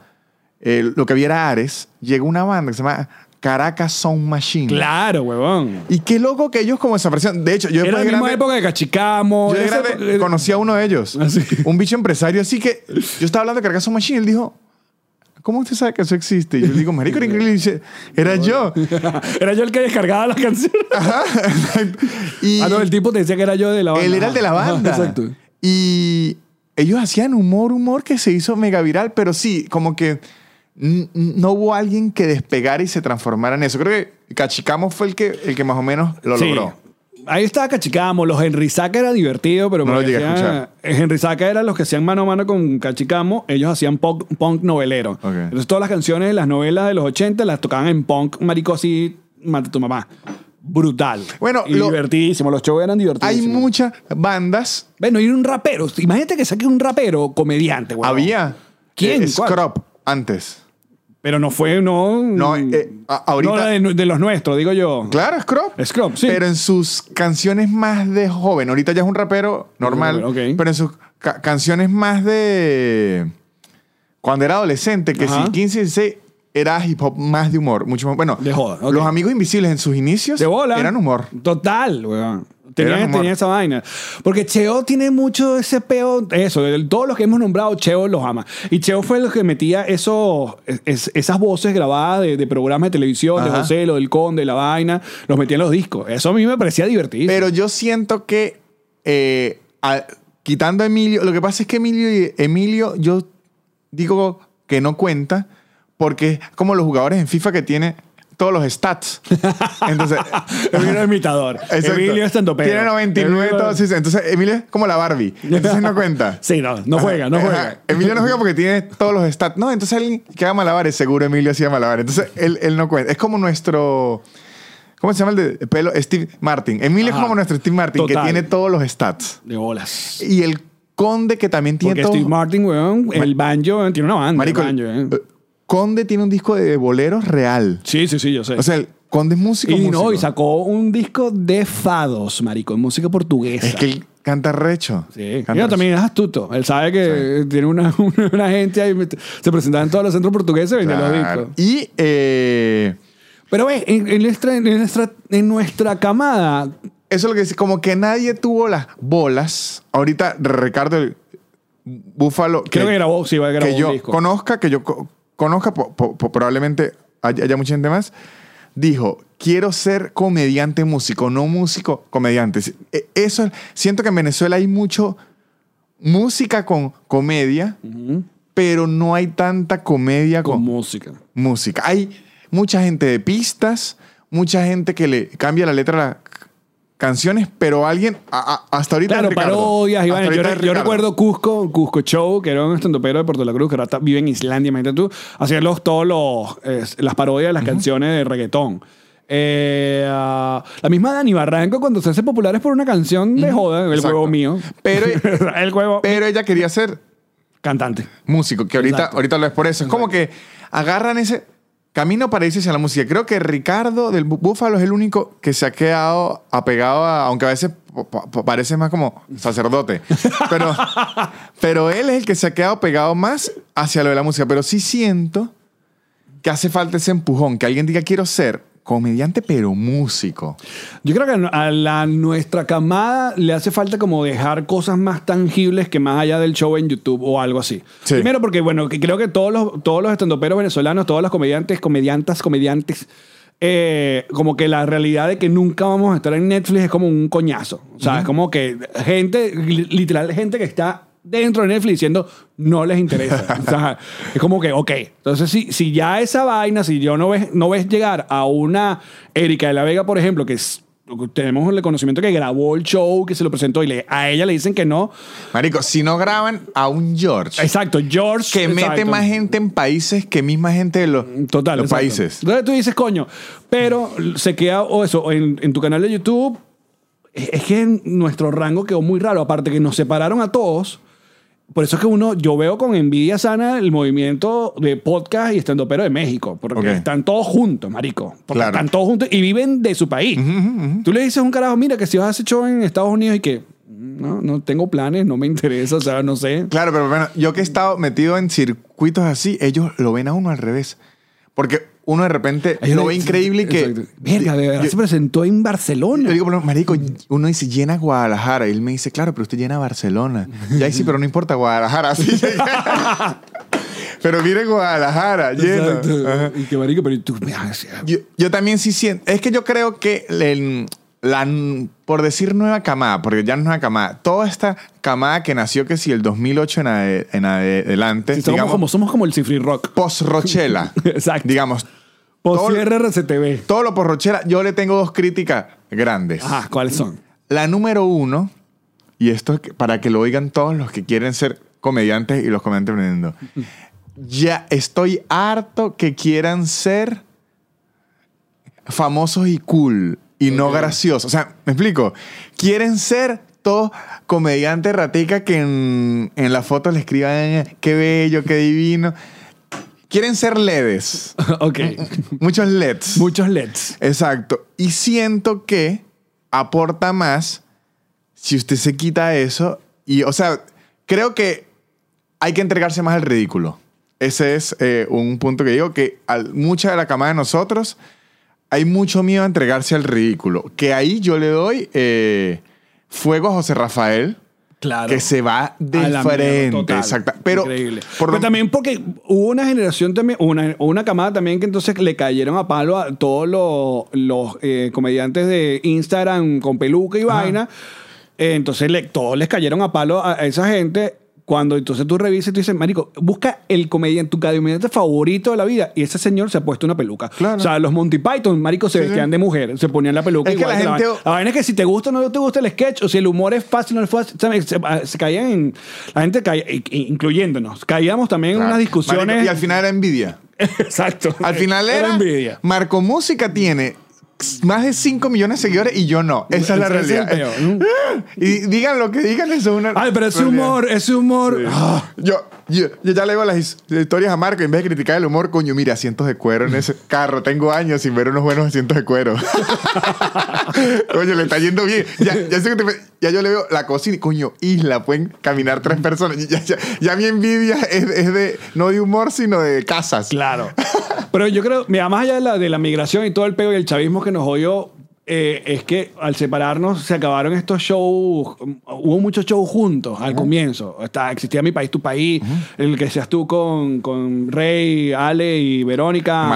eh, lo que había era Ares. Llegó una banda que se llama Caracas Sound Machine. Claro, huevón. Y qué loco que ellos como desaparecieron. De hecho, yo Era la misma grande- época de Cachicamo. Yo de grande época- conocí a uno de ellos. Ah. Un bicho empresario. Así que yo estaba hablando de Caracas Sound Machine y él dijo, ¿cómo usted sabe que eso existe? Y yo le digo, marico, era increíble. Y dice, era yo. <laughs> era yo el que descargaba las canciones. <laughs> Ajá. y ah, no, el tipo te decía que era yo de la banda. él era el de la Ajá, banda. Exacto. Y ellos hacían humor, humor que se hizo mega viral, pero sí, como que no hubo alguien que despegara y se transformara en eso. Creo que Cachicamo fue el que, el que más o menos lo Sí. logró. Ahí estaba Cachicamo, los Henry Saca era divertido, pero No lo llegué a escuchar. Henry Saca eran los que hacían mano a mano con Cachicamo, ellos hacían punk, punk novelero. Entonces todas las canciones de las novelas de los 80 las tocaban en punk, marico así, mata a tu mamá. Brutal. Bueno, y lo- divertidísimo, los shows eran divertidos. Hay muchas bandas. Bueno, y un rapero, imagínate que saque un rapero comediante, güey. Había. ¿Quién? eh, antes. Pero no fue, no. No, eh, a- ahorita- No, de, de los nuestros, digo yo. Claro, Scrub. Scrub, sí. Pero en sus canciones más de joven. Ahorita ya es un rapero normal. Ok. Pero en sus ca- canciones más de. Cuando era adolescente, que Ajá. si 15, 16, era hip hop más de humor. Mucho más. Bueno, De joda, los amigos invisibles en sus inicios De bola. eran humor. Total, weón. Eran Tenía, humor. tenía esa vaina. Porque Cheo tiene mucho ese peo, eso, de todos los que hemos nombrado, Cheo los ama. Y Cheo fue el que metía esos, es- esas voces grabadas de, de programas de televisión, de. José, lo del Conde, la vaina, los metía en los discos. Eso a mí me parecía divertido. Pero yo siento que, eh, a- quitando a Emilio, lo que pasa es que Emilio, Emilio, yo digo que no cuenta porque es como los jugadores en FIFA que tiene todos los stats. <laughs> Entonces, Emilio es imitador. <laughs> Exacto. Emilio es tanto Tiene 99 todos. sí, sí. Entonces, Emilio es como la Barbie. Entonces no cuenta. <laughs> Sí, no, no juega, no Ajá. juega. Emilio no juega porque tiene todos los stats. No, entonces alguien que haga malabares, seguro Emilio hacía malabares. Entonces él, él no cuenta. Es como nuestro. ¿Cómo se llama el de pelo? Steve Martin. Emilio es como nuestro Steve Martin, Total. que tiene todos los stats. De bolas. Y el conde que también tiene Porque todo. Steve Martin, weón, el banjo, weón, tiene una banda. Marico, el el- banjo. Conde tiene un disco de boleros real. Sí, sí, sí, yo sé. O sea, el Conde es músico. y no, y sacó un disco de fados, marico, en música portuguesa. Es que él canta recho. Sí, Canta también es astuto. Él sabe que tiene una, <laughs> una, una y met- se presentaba en todos los centros portugueses y vendía los Claro. discos. Y eh, Pero ve, en, en nuestra, en, nuestra, en nuestra camada, eso es lo que dice, como que nadie tuvo las bolas. Ahorita Ricardo Búfalo, creo que grabó, sí, grabó que un yo disco. conozca, que yo conozca, po- po- po- probablemente haya, haya mucha gente más, dijo, quiero ser comediante músico, no músico comediante. E- Eso, siento que en Venezuela hay mucho música con comedia, pero no hay tanta comedia con con, música. música. Hay mucha gente de pistas, mucha gente que le cambia la letra a las c- canciones, pero alguien, a- a- hasta ahorita Claro, Ricardo. parodias. Vaina. yo, re- yo recuerdo Cusco, Cusco Show, que era un estandopero de Puerto La Cruz, que ahora está- vive en Islandia, imagínate tú, hacían los, todos los, eh, las parodias de las canciones de reggaetón. Eh, ah, la misma Dani Barranco cuando se hace popular es por una canción de joda, el Exacto. juego mío. Pero- <laughs> el juego Pero ella quería ser cantante. músico, que ahorita, Exacto. ahorita lo es por eso. Es como que agarran ese camino para irse hacia la música. Creo que Ricardo del Bú- Búfalo es el único que se ha quedado apegado a, aunque a veces parece más como sacerdote, pero, <laughs> pero él es el que se ha quedado pegado más hacia lo de la música. Pero sí siento que hace falta ese empujón, que alguien diga quiero ser comediante pero músico. Yo creo que a la, nuestra camada le hace falta como dejar cosas más tangibles que más allá del show en YouTube o algo así. Sí. Primero porque, bueno, que creo que todos los, todos los estandoperos venezolanos, todos los comediantes, comediantas, comediantes, eh, como que la realidad de que nunca vamos a estar en Netflix es como un coñazo. O sea, es como que gente, li- literal, gente que está dentro de Netflix diciendo no les interesa. <laughs> O sea, es como que, ok. Entonces, si, si ya esa vaina, si yo no ves, no ves llegar a una Erika de la Vega, por ejemplo, que es- tenemos el conocimiento que grabó el show, que se lo presentó y le- a ella le dicen que no. Marico, si no graban a un George Exacto, George. que mete exacto. más gente en países que misma gente de los, Total. los exacto. países. Entonces tú dices, coño, pero se queda, o eso, en, en tu canal de YouTube, es es que en nuestro rango quedó muy raro. Aparte que nos separaron a todos. Por eso es que uno, yo veo con envidia sana el movimiento de podcast y estando pero de México. Porque Ok. están todos juntos, marico. Porque Claro. están todos juntos y viven de su país. Tú le dices a un carajo, mira, que si vas a hacer show en Estados Unidos y que no, no tengo planes, no me <laughs> interesa, o sea, no sé. Claro, pero bueno, yo que he estado metido en circuitos así, ellos lo ven a uno al revés. Porque uno de repente lo ve increíble y que... Verga, de verdad yo- se presentó en Barcelona. Yo digo, pero, marico, uno dice llena Guadalajara. Y él me dice, claro, pero usted llena Barcelona. Y ahí sí, pero no importa Guadalajara. <laughs> Así pero mire Guadalajara, lleno. Y que marico, pero tú, mira, Yo, yo también sí siento. Es que yo creo que el- la, por decir nueva camada, porque ya no es nueva camada, toda esta camada que nació que si el 2008 en, ade- en adelante, digamos, como, somos como el Cifri Rock. post-Rochela, <laughs> Exacto. digamos, Poscierre RCTV. Todo lo porrochera, yo le tengo dos críticas grandes. Ajá, ¿cuáles son? La número uno, y esto es para que lo oigan todos los que quieren ser comediantes y los comediantes aprendiendo. Ya estoy harto que quieran ser famosos y cool y no graciosos. O sea, me explico. Quieren ser todos comediantes ratica que en, en la foto le escriban qué bello, qué divino. Quieren ser LEDs. <laughs> ok. Muchos LEDs. Muchos LEDs. Exacto. Y siento que aporta más si usted se quita eso. Y, o sea, creo que hay que entregarse más al ridículo. Ese es eh, un punto que digo que al- mucha de la camada de nosotros hay mucho miedo a entregarse al ridículo. Que ahí yo le doy eh, fuego a José Rafael. Claro. Que se va de A la frente. total. Exacto. Pero, Increíble. por Pero lo- también porque hubo una generación también, una, una camada también que entonces le cayeron a palo a todos los, los eh, comediantes de Instagram con peluca y vaina. Eh, entonces le- todos les cayeron a palo a, a esa gente. Cuando entonces tú revisas y tú dices, Marico, busca el comediante, tu comediante favorito de la vida. Y ese señor se ha puesto una peluca. Claro. O sea, los Monty Python, Marico, se Sí, sí. vestían de mujer, se ponían la peluca. Es que igual la que gente- vaina. La vaina es que si te gusta o no te gusta el sketch, o si el humor es fácil o no es fácil, ¿sabes? se, se caían en. La gente caía, incluyéndonos, caíamos también en unas discusiones. Marico, y al final era envidia. <laughs> Exacto. Al final era, envidia. Marco Música tiene más de 5 millones de seguidores y yo no. Esa es la es realidad. <laughs> y digan lo que digan, eso es una. Ay, pero ese realidad. humor, ese humor. Sí. ah, Yo, yo, yo ya le digo las his- historias a Marco. En vez de criticar el humor, coño, mira, asientos de cuero en ese carro. Tengo años sin ver unos buenos asientos de cuero. <laughs> coño, le está yendo bien. Ya, ya, yo le veo la cocina coño, isla, pueden caminar tres personas. Ya, ya- mi envidia es, de, no de humor, sino de casas. Claro. Pero yo creo, mira, más allá la, de la migración y todo el pego y el chavismo que nos oyó, eh, es que al separarnos se acabaron estos shows, hubo muchos shows juntos al comienzo. Está, existía Mi País, Tu País, el que seas tú con, con Rey, Ale y Verónica.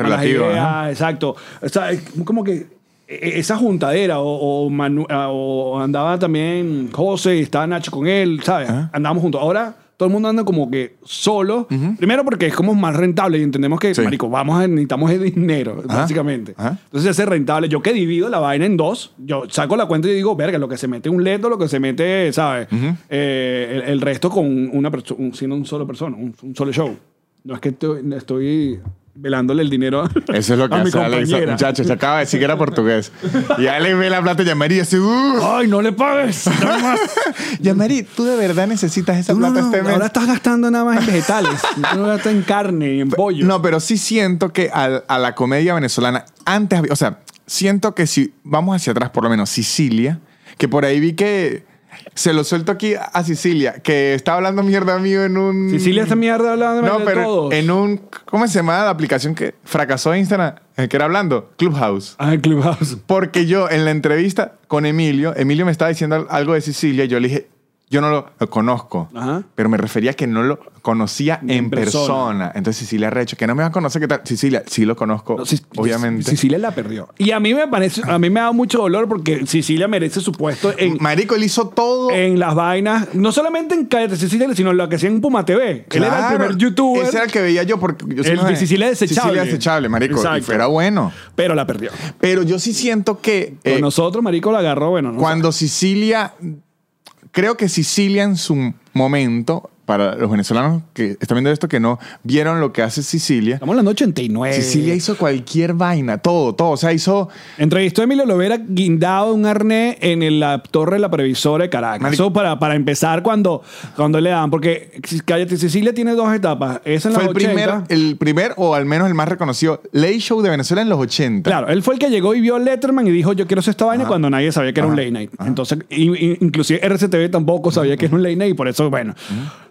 Malas ideas, ideas, ajá. exacto. O sea, es como que e- esa juntadera o, o, Manu- ah, o andaba también José y estaba Nacho con él, ¿sabes? Andábamos juntos. Ahora todo el mundo anda como que solo. Primero porque es como más rentable y entendemos que, Sí. marico, vamos a, necesitamos el dinero, Ajá. básicamente. Ajá. Entonces se hace rentable. Yo que divido la vaina en dos, yo saco la cuenta y digo, verga, lo que se mete un leto, lo que se mete, ¿sabes? Eh, el, el resto con una persona, siendo un solo persona, un, un solo show. No es que estoy, estoy velándole el dinero a, Eso es lo <laughs> que a hace Alex. Muchachos, se acaba de decir que era portugués. Y Alex ve la plata de Yamari y dice, uh, ¡Ay, no le pagues! Nada <laughs> más. Yamari, tú de verdad necesitas esa no, plata no, este mes. ahora estás gastando nada más en vegetales. <laughs> No gastas en carne y en pollo. No, pero sí siento que al- a, la comedia venezolana, antes, había- o sea, siento que si vamos hacia atrás, por lo menos Sicilia, que por ahí vi que se lo suelto aquí a Sicilia, que estaba hablando mierda mío en un. Sicilia esta mierda hablando No, de pero todos. en un. ¿Cómo se llama la aplicación que fracasó Instagram? El que era hablando, Clubhouse. Ah, Clubhouse. Porque yo en la entrevista con Emilio, Emilio me estaba diciendo algo de Sicilia, y yo le dije, yo no lo, conozco, Ajá. pero me refería a que no lo conocía en, En persona. persona. Entonces Sicilia Recho, que no me va a conocer, ¿qué tal? Sicilia, sí lo conozco, No, obviamente. Sicilia la perdió. Y a mí me parece, a mí me da mucho dolor porque Sicilia merece su puesto en, Marico, él hizo todo. en las vainas, no solamente en Cállate Sicilia, sino en lo que hacía en Puma TV. Él era el Claro, primer youtuber, Ese era el que veía yo porque yo El de Sicilia Desechable. Sicilia desechable, marico. Exacto. Y fuera bueno. pero la perdió. Pero yo sí siento que Con eh, nosotros, Marico la agarró, bueno, no cuando Sicilia, creo que Sicilia en su momento, para los venezolanos que están viendo esto, que no vieron lo que hace Sicilia, Estamos hablando de 89. Sicilia hizo cualquier vaina, todo, todo. O sea, hizo. Entrevistó a Emilio Lovera guindado un arnés en la torre de la previsora de Caracas. Eso para, para empezar cuando, cuando le dan, porque Cállate Sicilia tiene dos etapas. Esa en Fue los el primer, 80. el primer, o al menos el más reconocido, Late Show de Venezuela en los 80. Claro, él fue el que llegó y vio Letterman y dijo, yo quiero hacer esta vaina Ajá. cuando nadie sabía que era un late night. Entonces, inclusive RCTV tampoco sabía que era un late night y por eso, bueno,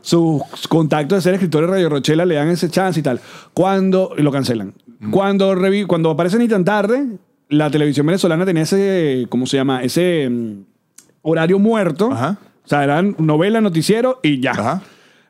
sus contactos de ser escritor de Radio Rochela le dan ese chance y tal. Cuando, y lo cancelan. Cuando, revi- cuando aparece ni tan tarde, la televisión venezolana tenía ese, ¿cómo se llama? Ese mm, horario muerto. Ajá. O sea, eran novela, noticiero y ya. Ajá.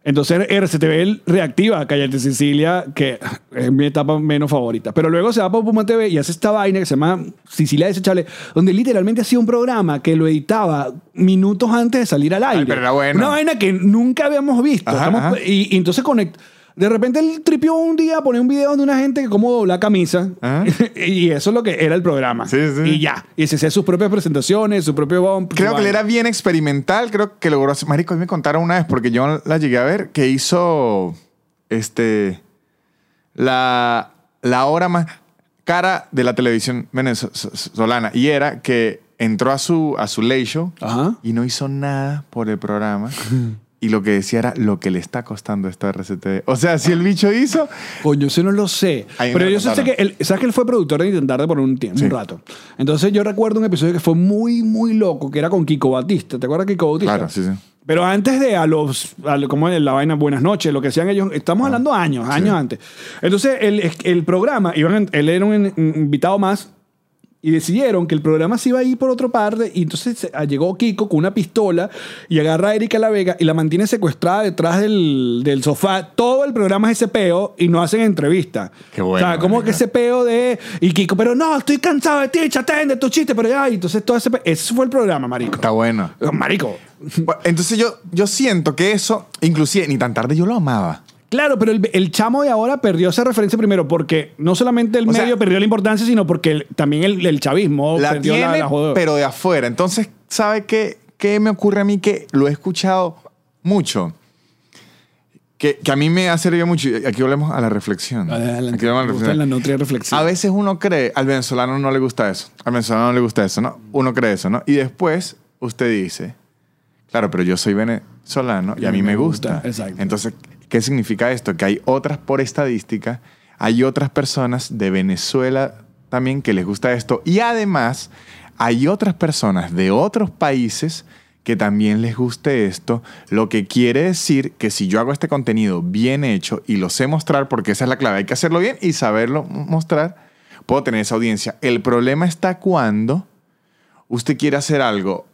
Entonces RCTV reactiva Cállate Sicilia, que es mi etapa menos favorita. Pero luego se va para Puma TV y hace esta vaina que se llama Sicilia Desechable, donde literalmente hacía un programa que lo editaba minutos antes de salir al aire. pero era bueno. Una vaina que nunca habíamos visto. Ajá, Estamos- ajá. Y, y entonces conect- De repente él tripió un día a poner un video de una gente que cómo dobla camisa. Ajá. <laughs> y eso es lo que era el programa. Sí, sí. Y ya. Y se hacía sus propias presentaciones, su propio bump. Creo que él era bien experimental, creo que logró hacer. Marico, me contaron una vez, porque yo la llegué a ver, que hizo este la, la hora más cara de la televisión venezolana. Y era que entró a su, a su late show Ajá. y no hizo nada por el programa. <laughs> Y lo que decía era lo que le está costando esto a RCTV. O sea, si el bicho hizo. Coño, eso no lo sé. Ahí Pero yo sé que él, sabes que él fue productor de Intentar de por un tiempo, Sí. un rato. Entonces yo recuerdo un episodio que fue muy, muy loco, que era con Kiko Batista. ¿Te acuerdas de Kiko Batista? Claro, sí, sí. Pero antes de a los, a como en la vaina Buenas noches, lo que hacían ellos, estamos hablando años, años antes. Entonces el, el programa, iban, él era un invitado más y decidieron que el programa se iba a ir por otra parte y entonces ah, llegó Kiko con una pistola y agarra a Erika La Vega y la mantiene secuestrada detrás del, del sofá. Todo el programa es ese peo y no hacen entrevista. Qué bueno, O sea, como que ese peo de... Y Kiko, pero no, estoy cansado de ti, chatén, de tu chiste, pero ya. Y entonces todo ese peo, ese fue el programa, marico. Está bueno. Marico, Entonces yo, yo siento que eso, inclusive, ni tan tarde yo lo amaba. Claro, pero el, el chamo de ahora perdió esa referencia primero porque no solamente el O sea, medio perdió la importancia, sino porque el- también el, el chavismo la perdió tiene, la, la pero de afuera. Entonces, ¿sabe qué, qué me ocurre a mí? Que lo he escuchado mucho. Que, que a mí me ha servido mucho. Aquí volvemos a la reflexión. Adelante. Aquí volvemos a la gusta reflexión. la nutria reflexiva. A veces uno cree, al venezolano no le gusta eso. Al venezolano no le gusta eso, ¿no? Uno cree eso, ¿no? Y después usted dice, claro, pero yo soy venezolano y a mí me gusta. Exacto. Entonces, ¿qué significa esto? Que hay otras, por estadística, hay otras personas de Venezuela también que les gusta esto. Y además, hay otras personas de otros países que también les guste esto, lo que quiere decir que si yo hago este contenido bien hecho y lo sé mostrar, porque esa es la clave, hay que hacerlo bien y saberlo mostrar, puedo tener esa audiencia. El problema está cuando usted quiere hacer algo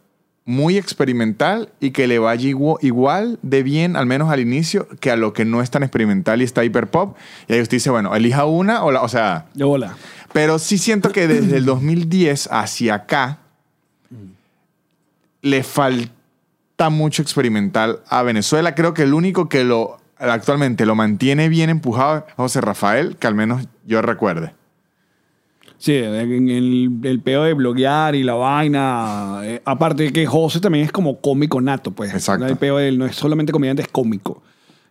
muy experimental y que le vaya igu- igual de bien, al menos al inicio, que a lo que no es tan experimental y está hiper pop. Y ahí usted dice, bueno, elija una o la, o sea, De bola. pero sí siento que desde el 2010 hacia acá le falta mucho experimental a Venezuela. Creo que el único que lo actualmente lo mantiene bien empujado es José Rafael, que al menos yo recuerde. Sí, en el, el peo de bloguear y la vaina. eh, aparte de que José también es como cómico nato, pues. Exacto. El peo de él no es solamente comediante, es cómico.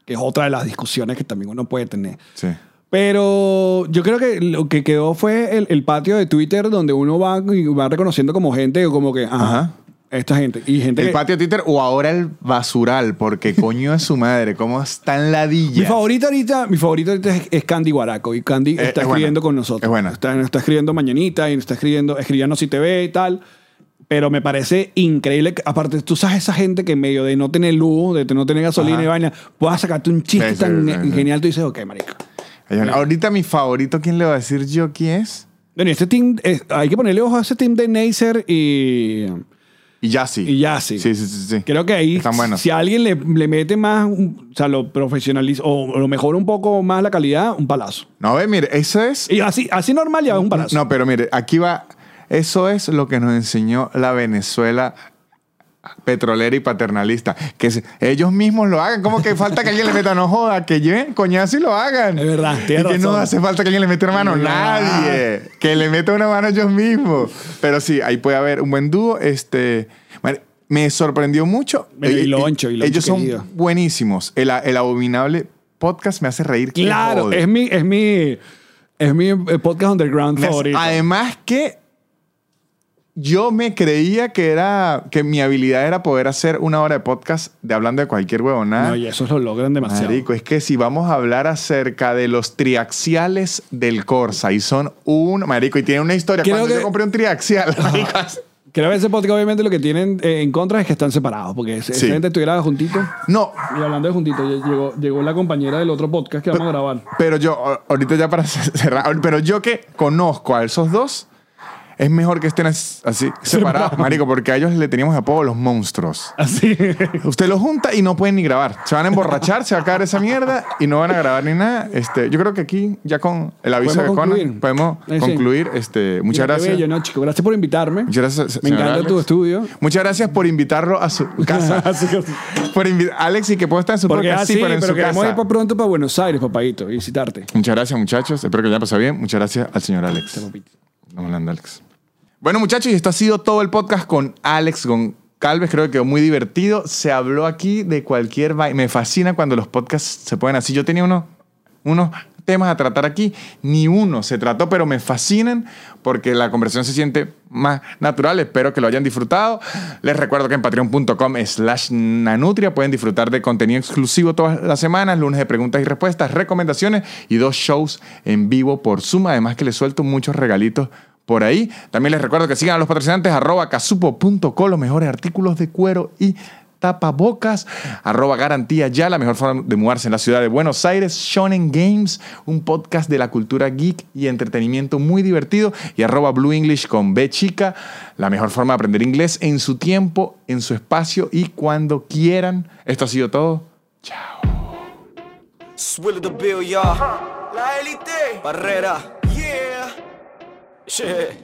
Que es otra de las discusiones que también uno puede tener. Sí. Pero yo creo que lo que quedó fue el, el patio de Twitter donde uno va va reconociendo como gente, como que, ajá, Ajá. Esta gente. Y gente El que- patio Twitter o ahora el basural, porque coño es su madre, cómo están ladillas. Mi favorita ahorita, mi favorita ahorita es, es Candy Guaraco. Y Candy Eh, está es escribiendo con nosotros. Es. Está, está escribiendo Mañanita y está escribiendo, escribiendo Si TV y tal. Pero me parece increíble. que- aparte, tú sabes esa gente que en medio de no tener luz, de no tener gasolina Ajá. y vaina, puedas sacarte un chiste Sí, sí, tan sí, genial. Tú dices, ok, marico. Ahí van. Ahorita mi favorito, ¿quién le va a decir yo quién es? Bueno, este team, eh, hay que ponerle ojo a ese team de Neisser y, Y ya sí. y Yassi. Sí, sí, sí. sí. Creo que ahí, Están buenos. si alguien le, le mete más, un- o sea, lo profesionaliza o lo mejora un poco más la calidad, un palazo. No, ve, mire, eso es... Y así, así normal ya es un palazo. No, pero mire, aquí va... Eso es lo que nos enseñó la Venezuela petrolera y paternalista. Que se- ellos mismos lo hagan. Como que falta que alguien le meta, no joda, que lleven coñazo y lo hagan. Es verdad, Y que no razón. hace falta que alguien le meta una mano. No. Nadie. Que le meta una mano ellos mismos. Pero sí, ahí puede haber un buen dúo. Este... Me sorprendió mucho. Y Eh, Loncho, y Loncho Ellos son querido. buenísimos. El, el abominable podcast me hace reír. que Claro, jode. es mi, es mi, es mi eh, podcast underground Me hace- favorito. Además que yo me creía que era que mi habilidad era poder hacer una hora de podcast de hablando de cualquier huevonada. no, y eso lo logran demasiado. Marico, es que si vamos a hablar acerca de los triaxiales del Corsa y son un marico y tiene una historia Creo cuando que- yo compré un triaxial, marico, Creo que ese podcast obviamente lo que tienen eh, en contra es que están separados, porque si Sí. gente estuviera juntito. no, Y hablando de juntito, lle- llegó, llegó la compañera del otro podcast que vamos a grabar. pero yo ahorita ya para <laughs> cerrar, pero yo que conozco a esos dos es mejor que estén as- así <laughs> separados, marico, porque a ellos le teníamos apodo los monstruos. Así. <laughs> Usted los junta y no pueden ni grabar. Se van a emborrachar, se va a caer esa mierda y no van a grabar ni nada. Este, yo creo que aquí, ya con el aviso de Conan, concluir. podemos Eh, sí. concluir. Este, muchas Mira, gracias. bello, ¿no, chico? Gracias por invitarme. Muchas gracias, Me encanta Alex. tu estudio. Muchas gracias por invitarlo a su <laughs> casa. Así que- por invi- Alex y que pueda estar en su Porque podcast, así, sí, pero en pero su casa. ir para pronto para Buenos Aires, papadito, y visitarte. Muchas gracias, muchachos. Espero que les haya pasado bien. Muchas gracias al señor Alex. Estamos hablando, Alex. Bueno, muchachos, y esto ha sido todo el podcast con Alex Goncalves. Creo que quedó muy divertido. Se habló aquí de cualquier. Me fascina cuando los podcasts se pueden así. Yo tenía uno, unos temas a tratar aquí. Ni uno se trató, pero me fascinan porque la conversación se siente más natural. Espero que lo hayan disfrutado. Les recuerdo que en patreon.com slash nanutria pueden disfrutar de contenido exclusivo todas las semanas, lunes de preguntas y respuestas, recomendaciones y dos shows en vivo por Zoom. Además que les suelto muchos regalitos por ahí. También les recuerdo que sigan a los patrocinantes arroba casupo.co, los mejores artículos de cuero y tapabocas, arroba garantía ya, la mejor forma de mudarse en la ciudad de Buenos Aires, Shonen Games, un podcast de la cultura geek y entretenimiento muy divertido, y arroba Blue English con B chica, la mejor forma de aprender inglés en su tiempo, en su espacio y cuando quieran. Esto ha sido todo. Swill the bill, y'all. La élite. Barrera. Shit.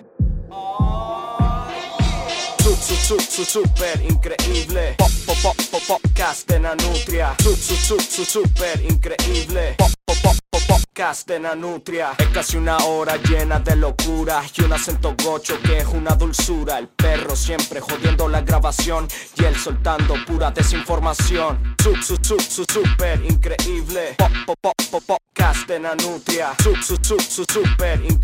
Su, su, su, su, super increíble. Pop, pop, pop, pop, podcast de Nanutria. Su, su, su, su, super increíble. Pop, pop, pop, pop, podcast de Nanutria. Es casi una hora llena de locura y un acento gocho que es una dulzura. El perro siempre jodiendo la grabación y él soltando pura desinformación. Su, su, su, su, super increíble. Pop, pop, pop, podcast de Nanutria. Su, su, su, su, super increíble.